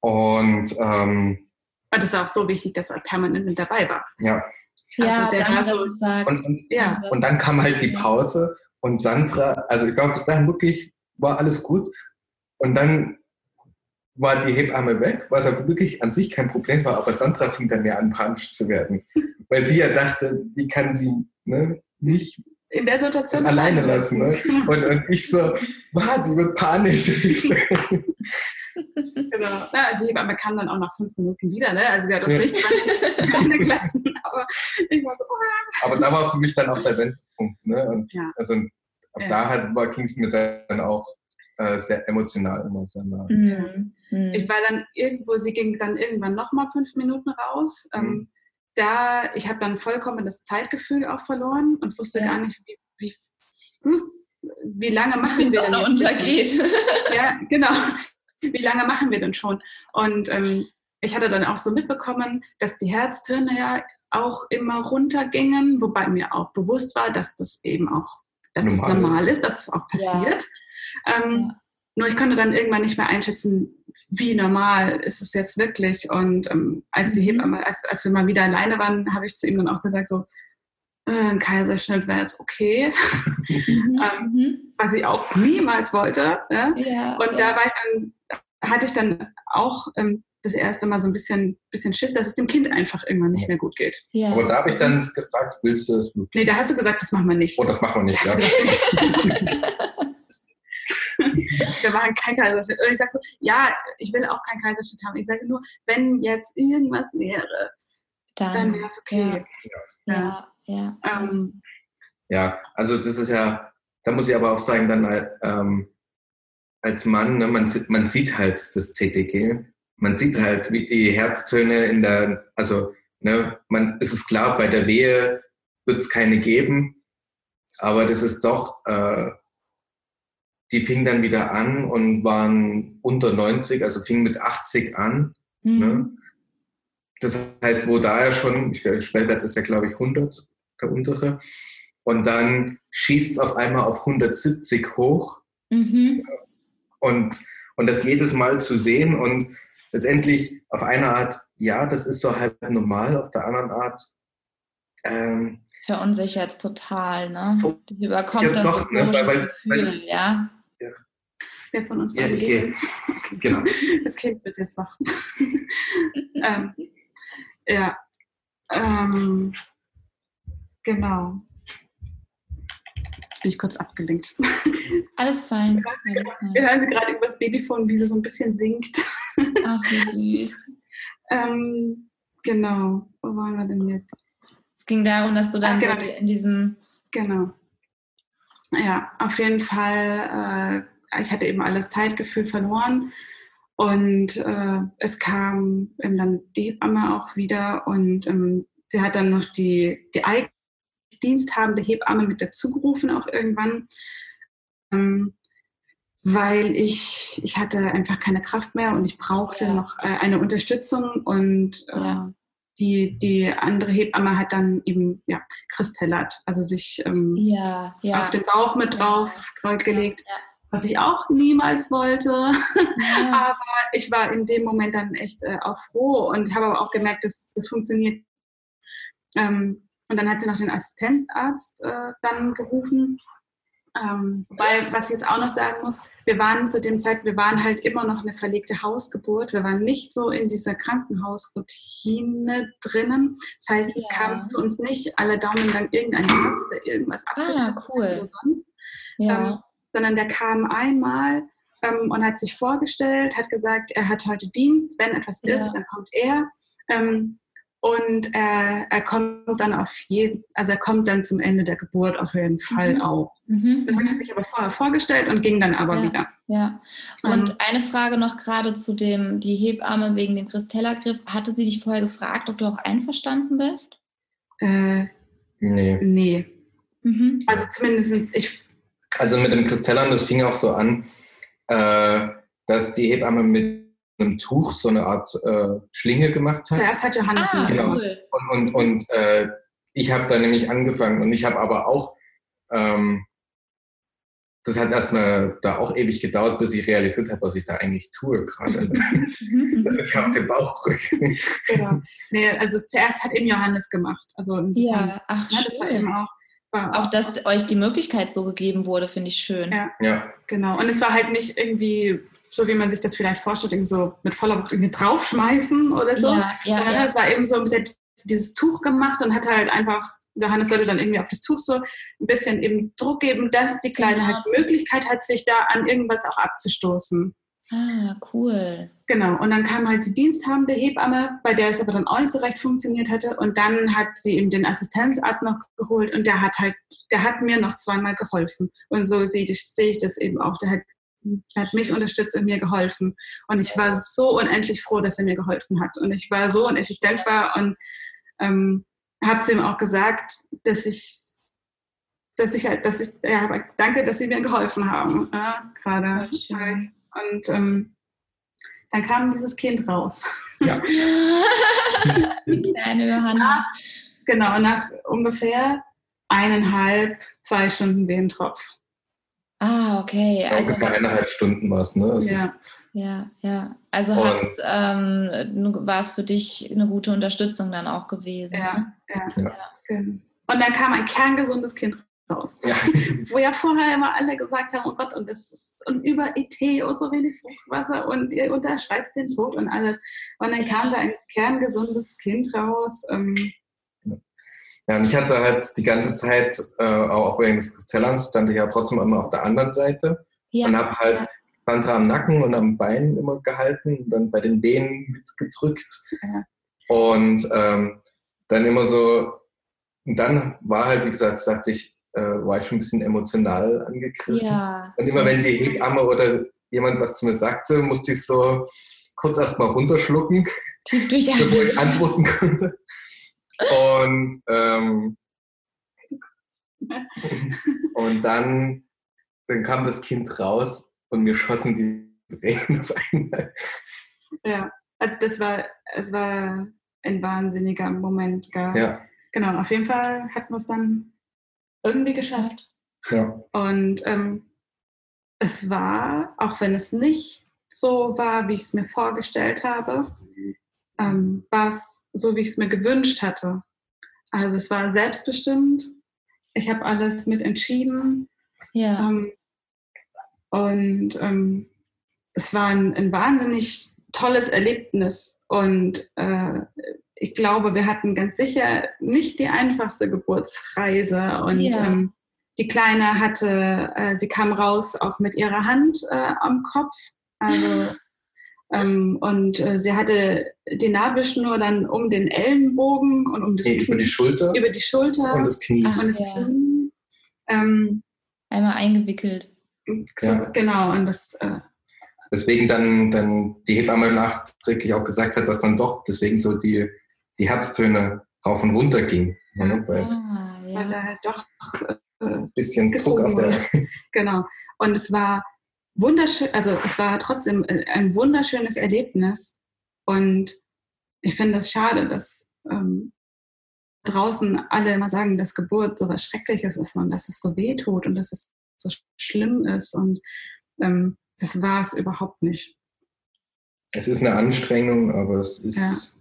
Und ähm, und das war auch so wichtig, dass er permanent mit dabei war. Ja. Also ja, der danke, so, dass sagst. Und, und, ja. und dann kam halt die Pause und Sandra, also ich glaube, bis dahin wirklich war alles gut. Und dann war die Hebamme weg, was ja wirklich an sich kein Problem war, aber Sandra fing dann ja an, panisch zu werden. weil sie ja dachte, wie kann sie ne, mich in der Situation alleine lassen. Ne? Und, und ich so, war sie wird panisch. genau. Ja, die Hebamme kam dann auch nach fünf Minuten wieder. Ne? Also sie hat uns ja. nicht alleine gelassen, aber ich war so, oh. Aber da war für mich dann auch der Wendepunkt. Ne? Und ja. Also ab ja. da halt ging es mir dann auch äh, sehr emotional immer sehr nah. Mhm. Mhm. Ich war dann irgendwo, sie ging dann irgendwann nochmal fünf Minuten raus. Ähm, mhm. da, ich habe dann vollkommen das Zeitgefühl auch verloren und wusste gar nicht, wie, wie, hm, wie lange machen Bis wir denn untergeht. Ja, genau wie lange machen wir denn schon? Und ähm, ich hatte dann auch so mitbekommen, dass die Herztöne ja auch immer runtergingen, wobei mir auch bewusst war, dass das eben auch dass normal, das normal ist. ist, dass es auch passiert. Ja. Ähm, ja. Nur ich konnte dann irgendwann nicht mehr einschätzen, wie normal ist es jetzt wirklich. Und ähm, als, die mhm. Hebamme, als, als wir mal wieder alleine waren, habe ich zu ihm dann auch gesagt, so, ein Kaiserschnitt wäre jetzt okay, mhm. ähm, mhm. was ich auch niemals wollte. Ja? Ja, und ja. da war ich dann hatte ich dann auch ähm, das erste Mal so ein bisschen, bisschen Schiss, dass es dem Kind einfach irgendwann nicht mehr gut geht. Ja. Aber da habe ich dann gefragt, willst du das Blut? Nee, da hast du gesagt, das machen wir nicht. Oh, das machen wir nicht, ja. wir machen keinen Kaiserschnitt. Und ich sage so, ja, ich will auch keinen Kaiserschnitt haben. Ich sage nur, wenn jetzt irgendwas wäre, dann, dann wäre es okay. Ja, ja. Ja. Ähm, ja, also das ist ja, da muss ich aber auch sagen, dann ähm, als Mann, ne, man, man sieht halt das CTG, man sieht halt, wie die Herztöne in der, also ne, man, ist es klar, bei der Wehe wird es keine geben, aber das ist doch, äh, die fingen dann wieder an und waren unter 90, also fingen mit 80 an. Mhm. Ne? Das heißt, wo da ja schon, ich Schwellwert ist ja glaube ich 100, der untere, und dann schießt es auf einmal auf 170 hoch. Mhm und, und das jedes Mal zu sehen und letztendlich auf eine Art, ja, das ist so halb normal, auf der anderen Art. Ähm, Verunsichert es total, ne? So, Die überkommt ja, doch, so ne? weil, weil, Gefühl, weil, ja. ja. Wer von uns ja, ich gehe. Genau. Das Kind wird jetzt wach. ähm, ja. Ähm, genau bin ich kurz abgelenkt. Alles fein. Wir hören sie gerade über das Babyphone, wie sie so ein bisschen singt. Ach, wie süß. ähm, genau. Wo waren wir denn jetzt? Es ging darum, dass du dann Ach, genau. in diesem. Genau. Ja, auf jeden Fall. Äh, ich hatte eben alles Zeitgefühl verloren. Und äh, es kam eben dann die Hebamme auch wieder und ähm, sie hat dann noch die, die eigene diensthabende Hebamme mit dazugerufen, auch irgendwann. Ähm, weil ich, ich hatte einfach keine Kraft mehr und ich brauchte ja. noch äh, eine Unterstützung und äh, ja. die, die andere Hebamme hat dann eben ja, Christellert, also sich ähm, ja, auf den Bauch mit drauf gelegt, was ich auch niemals wollte. aber ich war in dem Moment dann echt äh, auch froh und habe aber auch gemerkt, dass das funktioniert. Ähm, und dann hat sie noch den Assistenzarzt äh, dann gerufen ähm, weil, was ich jetzt auch noch sagen muss, wir waren zu dem Zeit, wir waren halt immer noch eine verlegte Hausgeburt. Wir waren nicht so in dieser Krankenhausroutine drinnen. Das heißt, es ja. kam zu uns nicht alle Daumen lang irgendein Arzt, der irgendwas ah, cool. oder sonst. Ja. Ähm, sondern der kam einmal ähm, und hat sich vorgestellt, hat gesagt, er hat heute Dienst, wenn etwas ja. ist, dann kommt er. Ähm, und er, er kommt dann auf jeden, also er kommt dann zum Ende der Geburt auf jeden Fall mhm. auch. Mhm. Dann hat er sich aber vorher vorgestellt und ging dann aber ja. wieder. Ja. Und ähm, eine Frage noch gerade zu dem, die Hebamme wegen dem Christella-Griff. Hatte sie dich vorher gefragt, ob du auch einverstanden bist? Äh, nee. Nee. Mhm. Also zumindest ich. Also mit dem Christellern, das fing auch so an, äh, dass die Hebamme mit einem Tuch so eine Art äh, Schlinge gemacht hat. Zuerst hat Johannes ah, genau. Cool. Und, und, und äh, ich habe da nämlich angefangen und ich habe aber auch, ähm, das hat erstmal da auch ewig gedauert, bis ich realisiert habe, was ich da eigentlich tue gerade. dass ich auf den Bauch drücke. genau. Nee, also zuerst hat eben Johannes gemacht. Also ja, ach, ja, das war eben auch auch, dass euch die Möglichkeit so gegeben wurde, finde ich schön. Ja, ja, genau. Und es war halt nicht irgendwie so, wie man sich das vielleicht vorstellt, irgendwie so mit voller Wucht irgendwie draufschmeißen oder so. Ja, ja, ja. Es war eben so, mit dieses Tuch gemacht und hat halt einfach, Johannes sollte dann irgendwie auf das Tuch so ein bisschen eben Druck geben, dass die Kleine genau. halt die Möglichkeit hat, sich da an irgendwas auch abzustoßen. Ah, cool. Genau, und dann kam halt die diensthabende Hebamme, bei der es aber dann auch nicht so recht funktioniert hatte. Und dann hat sie eben den Assistenzarzt noch geholt und der hat halt, der hat mir noch zweimal geholfen. Und so sehe ich, sehe ich das eben auch. Der hat, der hat mich unterstützt und mir geholfen. Und ich war so unendlich froh, dass er mir geholfen hat. Und ich war so unendlich dankbar und ähm, habe zu ihm auch gesagt, dass ich dass ich halt, dass ich, ja, danke, dass Sie mir geholfen haben, ja, gerade. Und ähm, dann kam dieses Kind raus. Ja. Die kleine Johanna. genau, nach ungefähr eineinhalb, zwei Stunden Wehentropf. Ah, okay. Also bei eineinhalb Stunden war es, ne? Also ja. ja, ja. Also ähm, war es für dich eine gute Unterstützung dann auch gewesen. Ja, ne? ja. ja. ja. Und dann kam ein kerngesundes Kind raus. Ja. Wo ja vorher immer alle gesagt haben, oh Gott, und das ist und über ET und so wenig Fruchtwasser und ihr unterschreibt den Tod und alles. Und dann kam da ein kerngesundes Kind raus. Ähm, ja, und ich hatte halt die ganze Zeit, äh, auch wegen des Stellans, stand ich ja trotzdem immer auf der anderen Seite ja. und habe halt ja. Sandra am Nacken und am Bein immer gehalten und dann bei den Beinen mitgedrückt. Ja. Und ähm, dann immer so, und dann war halt, wie gesagt, sagte ich, äh, war ich schon ein bisschen emotional angegriffen. Ja. Und immer wenn die Hebamme oder jemand was zu mir sagte, musste ich so kurz erstmal runterschlucken, bevor ich antworten konnte. Und, ähm, und dann, dann kam das Kind raus und mir schossen die Tränen auf einmal. Ja, also das war, es war ein wahnsinniger Moment. Gell? Ja. Genau, auf jeden Fall hatten wir es dann irgendwie geschafft. Ja. Und ähm, es war, auch wenn es nicht so war, wie ich es mir vorgestellt habe, ähm, war es so, wie ich es mir gewünscht hatte. Also es war selbstbestimmt. Ich habe alles mit entschieden. Ja. Ähm, und ähm, es war ein, ein, wahnsinnig tolles Erlebnis. Und äh, ich glaube, wir hatten ganz sicher nicht die einfachste Geburtsreise. Und ja. ähm, die Kleine hatte, äh, sie kam raus auch mit ihrer Hand äh, am Kopf. Also, ähm, und äh, sie hatte die Nabelschnur dann um den Ellenbogen und um das nee, Knie. Über die Schulter. Über die Schulter. Und das Knie. Ach, und das ja. Knie. Ähm, Einmal eingewickelt. So, ja. Genau, und das äh, Deswegen dann, dann die Hebamme nachträglich auch gesagt hat, dass dann doch deswegen so die die Herztöne rauf und runter ging. Ne? Weil, ah, ja. weil da halt doch ein äh, bisschen Druck auf der. genau. Und es war wunderschön, also es war trotzdem äh, ein wunderschönes Erlebnis. Und ich finde es schade, dass ähm, draußen alle immer sagen, dass Geburt so was Schreckliches ist und dass es so weh tut und dass es so schlimm ist. Und ähm, das war es überhaupt nicht. Es ist eine Anstrengung, aber es ist. Ja.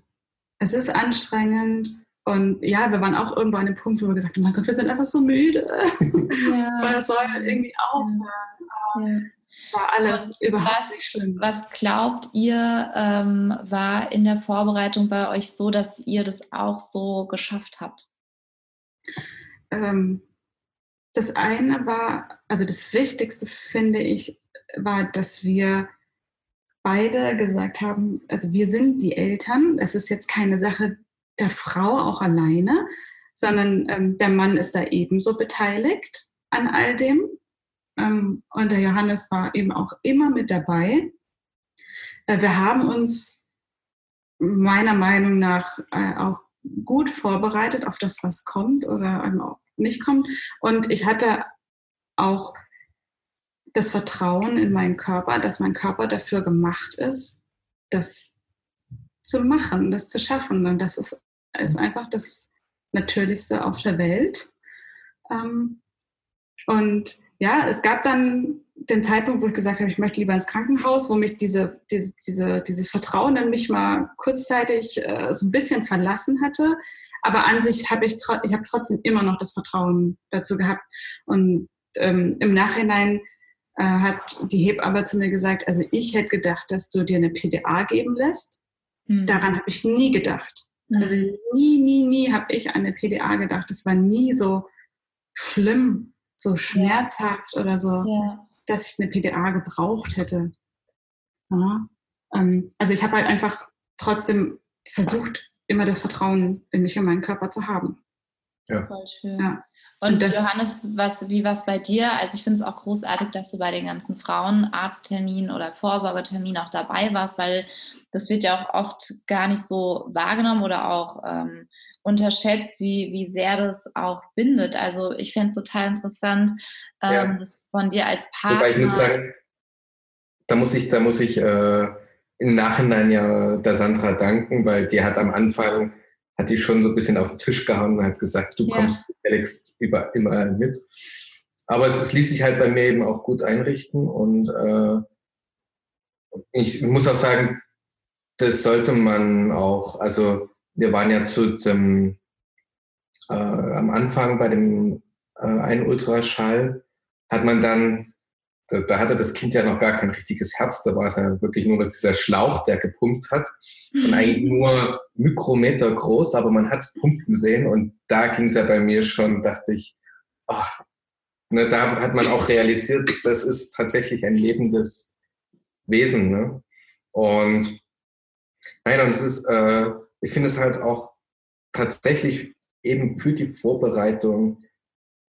Es ist anstrengend. Und ja, wir waren auch irgendwo an dem Punkt, wo wir gesagt haben, mein Gott, wir sind einfach so müde. Ja. Weil das soll irgendwie aufhören. Ja war alles Und überhaupt was, nicht schlimm. Was glaubt ihr, ähm, war in der Vorbereitung bei euch so, dass ihr das auch so geschafft habt? Ähm, das eine war, also das Wichtigste finde ich, war, dass wir beide gesagt haben, also wir sind die Eltern. Es ist jetzt keine Sache der Frau auch alleine, sondern ähm, der Mann ist da ebenso beteiligt an all dem. Ähm, und der Johannes war eben auch immer mit dabei. Äh, wir haben uns meiner Meinung nach äh, auch gut vorbereitet auf das, was kommt oder auch nicht kommt. Und ich hatte auch das Vertrauen in meinen Körper, dass mein Körper dafür gemacht ist, das zu machen, das zu schaffen. Und das ist, ist einfach das Natürlichste auf der Welt. Ähm, und ja, es gab dann den Zeitpunkt, wo ich gesagt habe, ich möchte lieber ins Krankenhaus, wo mich diese, diese, diese dieses Vertrauen in mich mal kurzzeitig äh, so ein bisschen verlassen hatte. Aber an sich habe ich, ich habe trotzdem immer noch das Vertrauen dazu gehabt. Und ähm, im Nachhinein äh, hat die Hebamme zu mir gesagt, also ich hätte gedacht, dass du dir eine PDA geben lässt. Mhm. Daran habe ich nie gedacht. Mhm. Also nie, nie, nie habe ich an eine PDA gedacht. Das war nie so schlimm so schmerzhaft ja. oder so, ja. dass ich eine PDA gebraucht hätte. Ja. Ähm, also ich habe halt einfach trotzdem versucht, immer das Vertrauen in mich und meinen Körper zu haben. Ja. Voll schön. Ja. Und, und Johannes, was, wie war es bei dir? Also ich finde es auch großartig, dass du bei den ganzen Frauenarztterminen oder Vorsorgeterminen auch dabei warst, weil das wird ja auch oft gar nicht so wahrgenommen oder auch ähm, unterschätzt, wie, wie sehr das auch bindet. Also ich fände es total interessant, ähm, ja. das von dir als Partner. Wobei ich muss sagen, da muss ich, da muss ich äh, im Nachhinein ja der Sandra danken, weil die hat am Anfang, hat die schon so ein bisschen auf den Tisch gehauen und hat gesagt, du ja. kommst Alex über, immer mit. Aber es, es, ließ sich halt bei mir eben auch gut einrichten und äh, ich muss auch sagen, das sollte man auch, also wir waren ja zu dem, äh, am Anfang bei dem äh, einen Ultraschall, hat man dann, da, da, hatte das Kind ja noch gar kein richtiges Herz, da war es ja wirklich nur dieser Schlauch, der gepumpt hat und eigentlich nur Mikrometer groß, aber man hat es pumpen sehen und da ging es ja bei mir schon, dachte ich, ach, ne, da hat man auch realisiert, das ist tatsächlich ein lebendes Wesen. Ne? Und nein, und es ist, äh, ich finde es halt auch tatsächlich eben für die Vorbereitung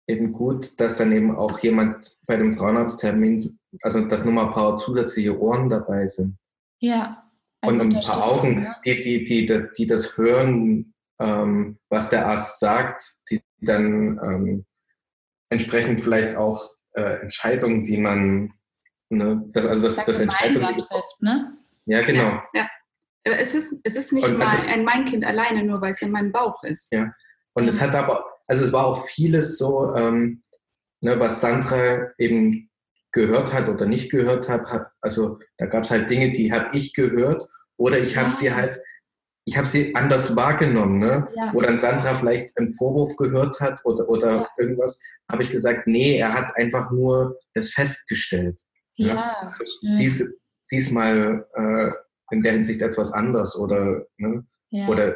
eben gut, dass dann eben auch jemand bei dem Frauenarzttermin, also dass nur mal ein paar zusätzliche Ohren dabei sind. Ja. Und ein paar Augen, ja. die, die, die, die, das hören, ähm, was der Arzt sagt, die dann ähm, entsprechend vielleicht auch äh, Entscheidungen, die man, ne, das, also das, das Entscheidungen. Trifft, ne? Ja, genau. Ja. Aber es ist, es ist nicht und also, mein, ein mein Kind alleine, nur weil es in meinem Bauch ist. Ja. Und mhm. es hat aber, also es war auch vieles so, ähm, ne, was Sandra eben gehört hat oder nicht gehört hat. hat also da gab es halt Dinge, die habe ich gehört oder ich habe ja. sie halt, ich habe sie anders wahrgenommen, ne? Ja. Wo dann Sandra vielleicht einen Vorwurf gehört hat oder, oder ja. irgendwas, habe ich gesagt, nee, er hat einfach nur das festgestellt. Ja. ja. Also, sieh's, sieh's mal äh, in der Hinsicht etwas anders oder, ne? oder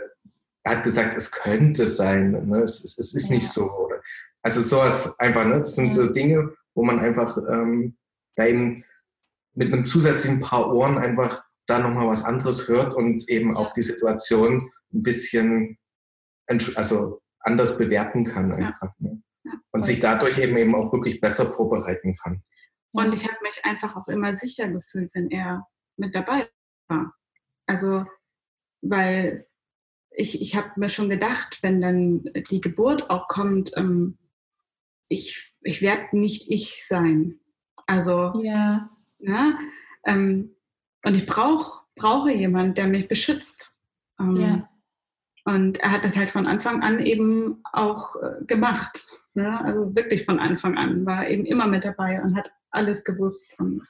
er hat gesagt, es könnte sein, ne? es, es, es ist ja. nicht so. Oder, also sowas einfach, ne? das sind ja. so Dinge, wo man einfach ähm, da eben mit einem zusätzlichen paar Ohren einfach da nochmal was anderes hört und eben auch die Situation ein bisschen also anders bewerten kann einfach. Ne? Und sich dadurch eben, eben auch wirklich besser vorbereiten kann. Und ich habe mich einfach auch immer sicher gefühlt, wenn er mit dabei war. Also, weil ich, ich habe mir schon gedacht, wenn dann die Geburt auch kommt, ähm, ich, ich werde nicht ich sein. Also, ja. ja ähm, und ich brauche brauche jemanden, der mich beschützt. Ähm, ja. Und er hat das halt von Anfang an eben auch äh, gemacht. Ne? Also wirklich von Anfang an, war eben immer mit dabei und hat alles gewusst. Und,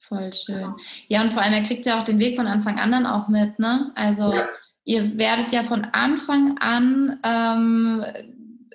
Voll schön. Ja, und vor allem, er kriegt ja auch den Weg von Anfang an dann auch mit, ne? Also ja. Ihr werdet ja von Anfang an ähm,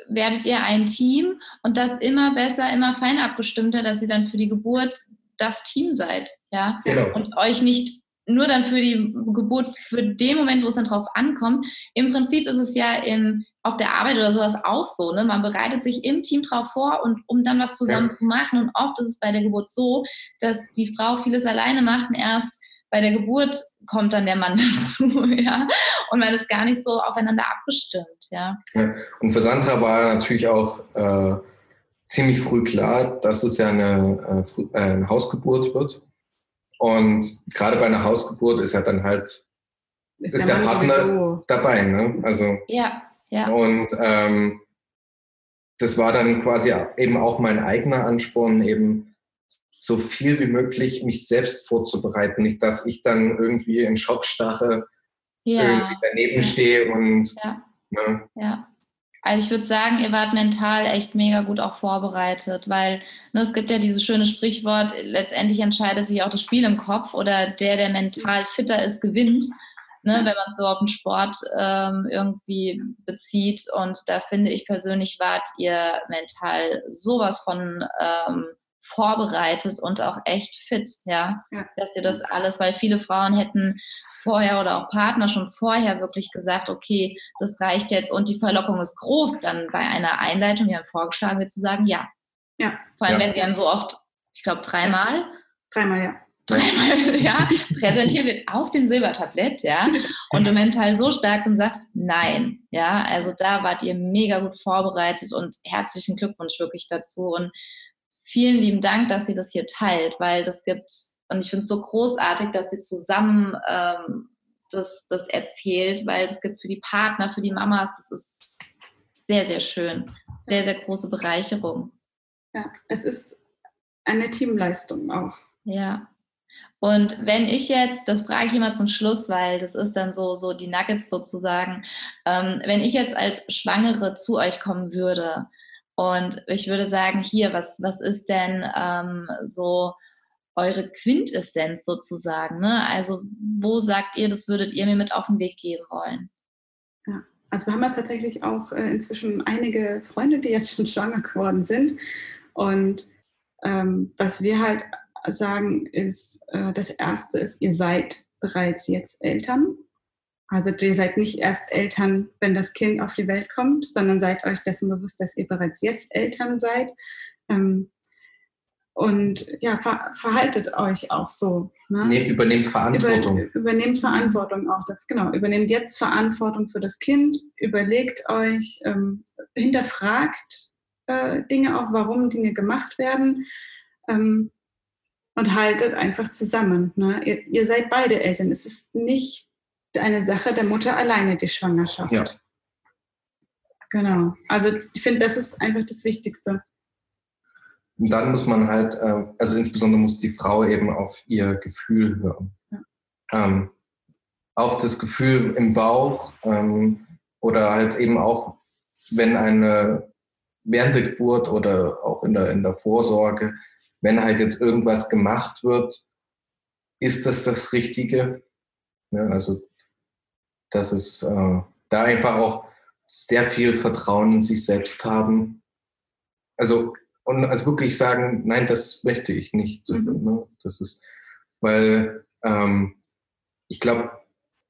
werdet ihr ein Team und das immer besser, immer fein abgestimmter, dass ihr dann für die Geburt das Team seid, ja, genau. und euch nicht nur dann für die Geburt, für den Moment, wo es dann drauf ankommt. Im Prinzip ist es ja in, auf der Arbeit oder sowas auch so. Ne? Man bereitet sich im Team drauf vor und um dann was zusammen ja. zu machen. Und oft ist es bei der Geburt so, dass die Frau vieles alleine macht und erst bei der Geburt kommt dann der Mann dazu, ja. Und man ist gar nicht so aufeinander abgestimmt, ja. ja. Und für Sandra war natürlich auch äh, ziemlich früh klar, dass es ja eine, äh, eine Hausgeburt wird. Und gerade bei einer Hausgeburt ist ja dann halt ist, ist der, der Partner sowieso. dabei, ne? Also ja, ja. Und ähm, das war dann quasi eben auch mein eigener Ansporn, eben so viel wie möglich mich selbst vorzubereiten, nicht dass ich dann irgendwie in Schockstarre ja. daneben stehe und ja. Ne? ja. Also ich würde sagen, ihr wart mental echt mega gut auch vorbereitet, weil ne, es gibt ja dieses schöne Sprichwort, letztendlich entscheidet sich auch das Spiel im Kopf oder der, der mental fitter ist, gewinnt, ne, wenn man so auf den Sport ähm, irgendwie bezieht. Und da finde ich persönlich, wart ihr mental sowas von ähm, vorbereitet und auch echt fit, ja? ja, dass ihr das alles, weil viele Frauen hätten vorher oder auch Partner schon vorher wirklich gesagt, okay, das reicht jetzt und die Verlockung ist groß, dann bei einer Einleitung, die haben vorgeschlagen wird, zu sagen, ja. Ja. Vor allem, ja. wenn sie dann so oft, ich glaube, dreimal. Dreimal, ja. Dreimal, ja, präsentiert wird auf dem Silbertablett, ja, und du mental so stark und sagst nein, ja, also da wart ihr mega gut vorbereitet und herzlichen Glückwunsch wirklich dazu und vielen lieben Dank, dass ihr das hier teilt, weil das gibt und ich finde es so großartig, dass sie zusammen ähm, das, das erzählt, weil es gibt für die Partner, für die Mamas, das ist sehr, sehr schön. Sehr, sehr große Bereicherung. Ja, es ist eine Teamleistung auch. Ja. Und wenn ich jetzt, das frage ich immer zum Schluss, weil das ist dann so, so die Nuggets sozusagen, ähm, wenn ich jetzt als Schwangere zu euch kommen würde und ich würde sagen, hier, was, was ist denn ähm, so eure Quintessenz sozusagen? Ne? Also wo sagt ihr, das würdet ihr mir mit auf den Weg geben wollen? Ja, also wir haben jetzt tatsächlich auch äh, inzwischen einige Freunde, die jetzt schon schwanger geworden sind. Und ähm, was wir halt sagen, ist, äh, das Erste ist, ihr seid bereits jetzt Eltern. Also ihr seid nicht erst Eltern, wenn das Kind auf die Welt kommt, sondern seid euch dessen bewusst, dass ihr bereits jetzt Eltern seid. Ähm, und ja, ver verhaltet euch auch so. Ne? Nee, übernehmt Verantwortung. Über, übernehmt Verantwortung auch. Das, genau, übernehmt jetzt Verantwortung für das Kind, überlegt euch, ähm, hinterfragt äh, Dinge auch, warum Dinge gemacht werden ähm, und haltet einfach zusammen. Ne? Ihr, ihr, seid beide Eltern. Es ist nicht eine Sache der Mutter alleine, die Schwangerschaft. Ja. Genau. Also ich finde, das ist einfach das Wichtigste. Und dann muss man halt, äh, also insbesondere muss die Frau eben auf ihr Gefühl hören. Ja. Ähm, auf das Gefühl im Bauch ähm, oder halt eben auch, wenn eine während der Geburt oder auch in der, in der Vorsorge, wenn halt jetzt irgendwas gemacht wird, ist das das Richtige? Ja, also, dass es äh, da einfach auch sehr viel Vertrauen in sich selbst haben. Also und also wirklich sagen, nein, das möchte ich nicht. Mhm. Ne? Das ist, weil ähm, ich glaube,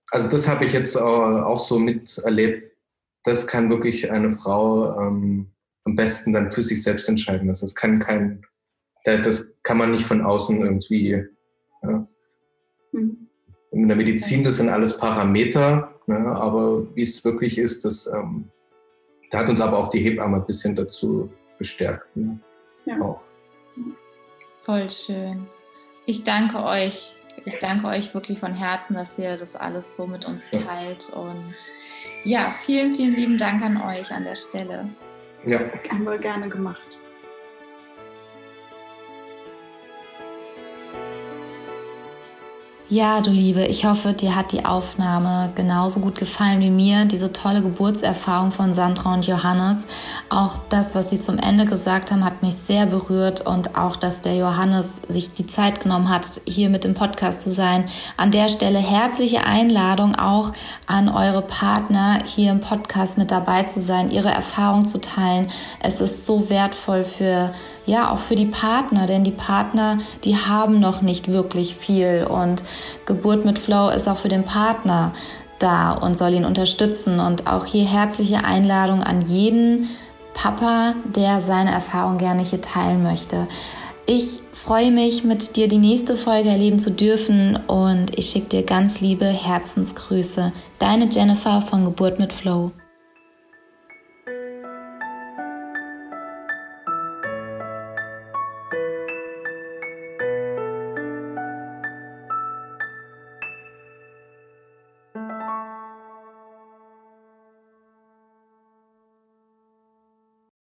also das habe ich jetzt auch so miterlebt, das kann wirklich eine Frau ähm, am besten dann für sich selbst entscheiden. Das kann kein, das kann man nicht von außen irgendwie. Ja. Mhm. In der Medizin, das sind alles Parameter, ne? aber wie es wirklich ist, das ähm, da hat uns aber auch die Hebamme ein bisschen dazu bestärkt. Ne? Ja. Auch. Voll schön. Ich danke euch ich danke euch wirklich von Herzen, dass ihr das alles so mit uns teilt. Und ja, vielen, vielen lieben Dank an euch an der Stelle. Ja, haben wir gerne gemacht. Ja, du Liebe, ich hoffe, dir hat die Aufnahme genauso gut gefallen wie mir. Diese tolle Geburtserfahrung von Sandra und Johannes. Auch das, was sie zum Ende gesagt haben, hat mich sehr berührt und auch, dass der Johannes sich die Zeit genommen hat, hier mit dem Podcast zu sein. An der Stelle herzliche Einladung auch an eure Partner, hier im Podcast mit dabei zu sein, ihre Erfahrung zu teilen. Es ist so wertvoll für ja auch für die Partner, denn die Partner, die haben noch nicht wirklich viel und Geburt mit Flow ist auch für den Partner da und soll ihn unterstützen und auch hier herzliche Einladung an jeden Papa, der seine Erfahrung gerne hier teilen möchte. Ich freue mich, mit dir die nächste Folge erleben zu dürfen und ich schicke dir ganz liebe Herzensgrüße. Deine Jennifer von Geburt mit Flow.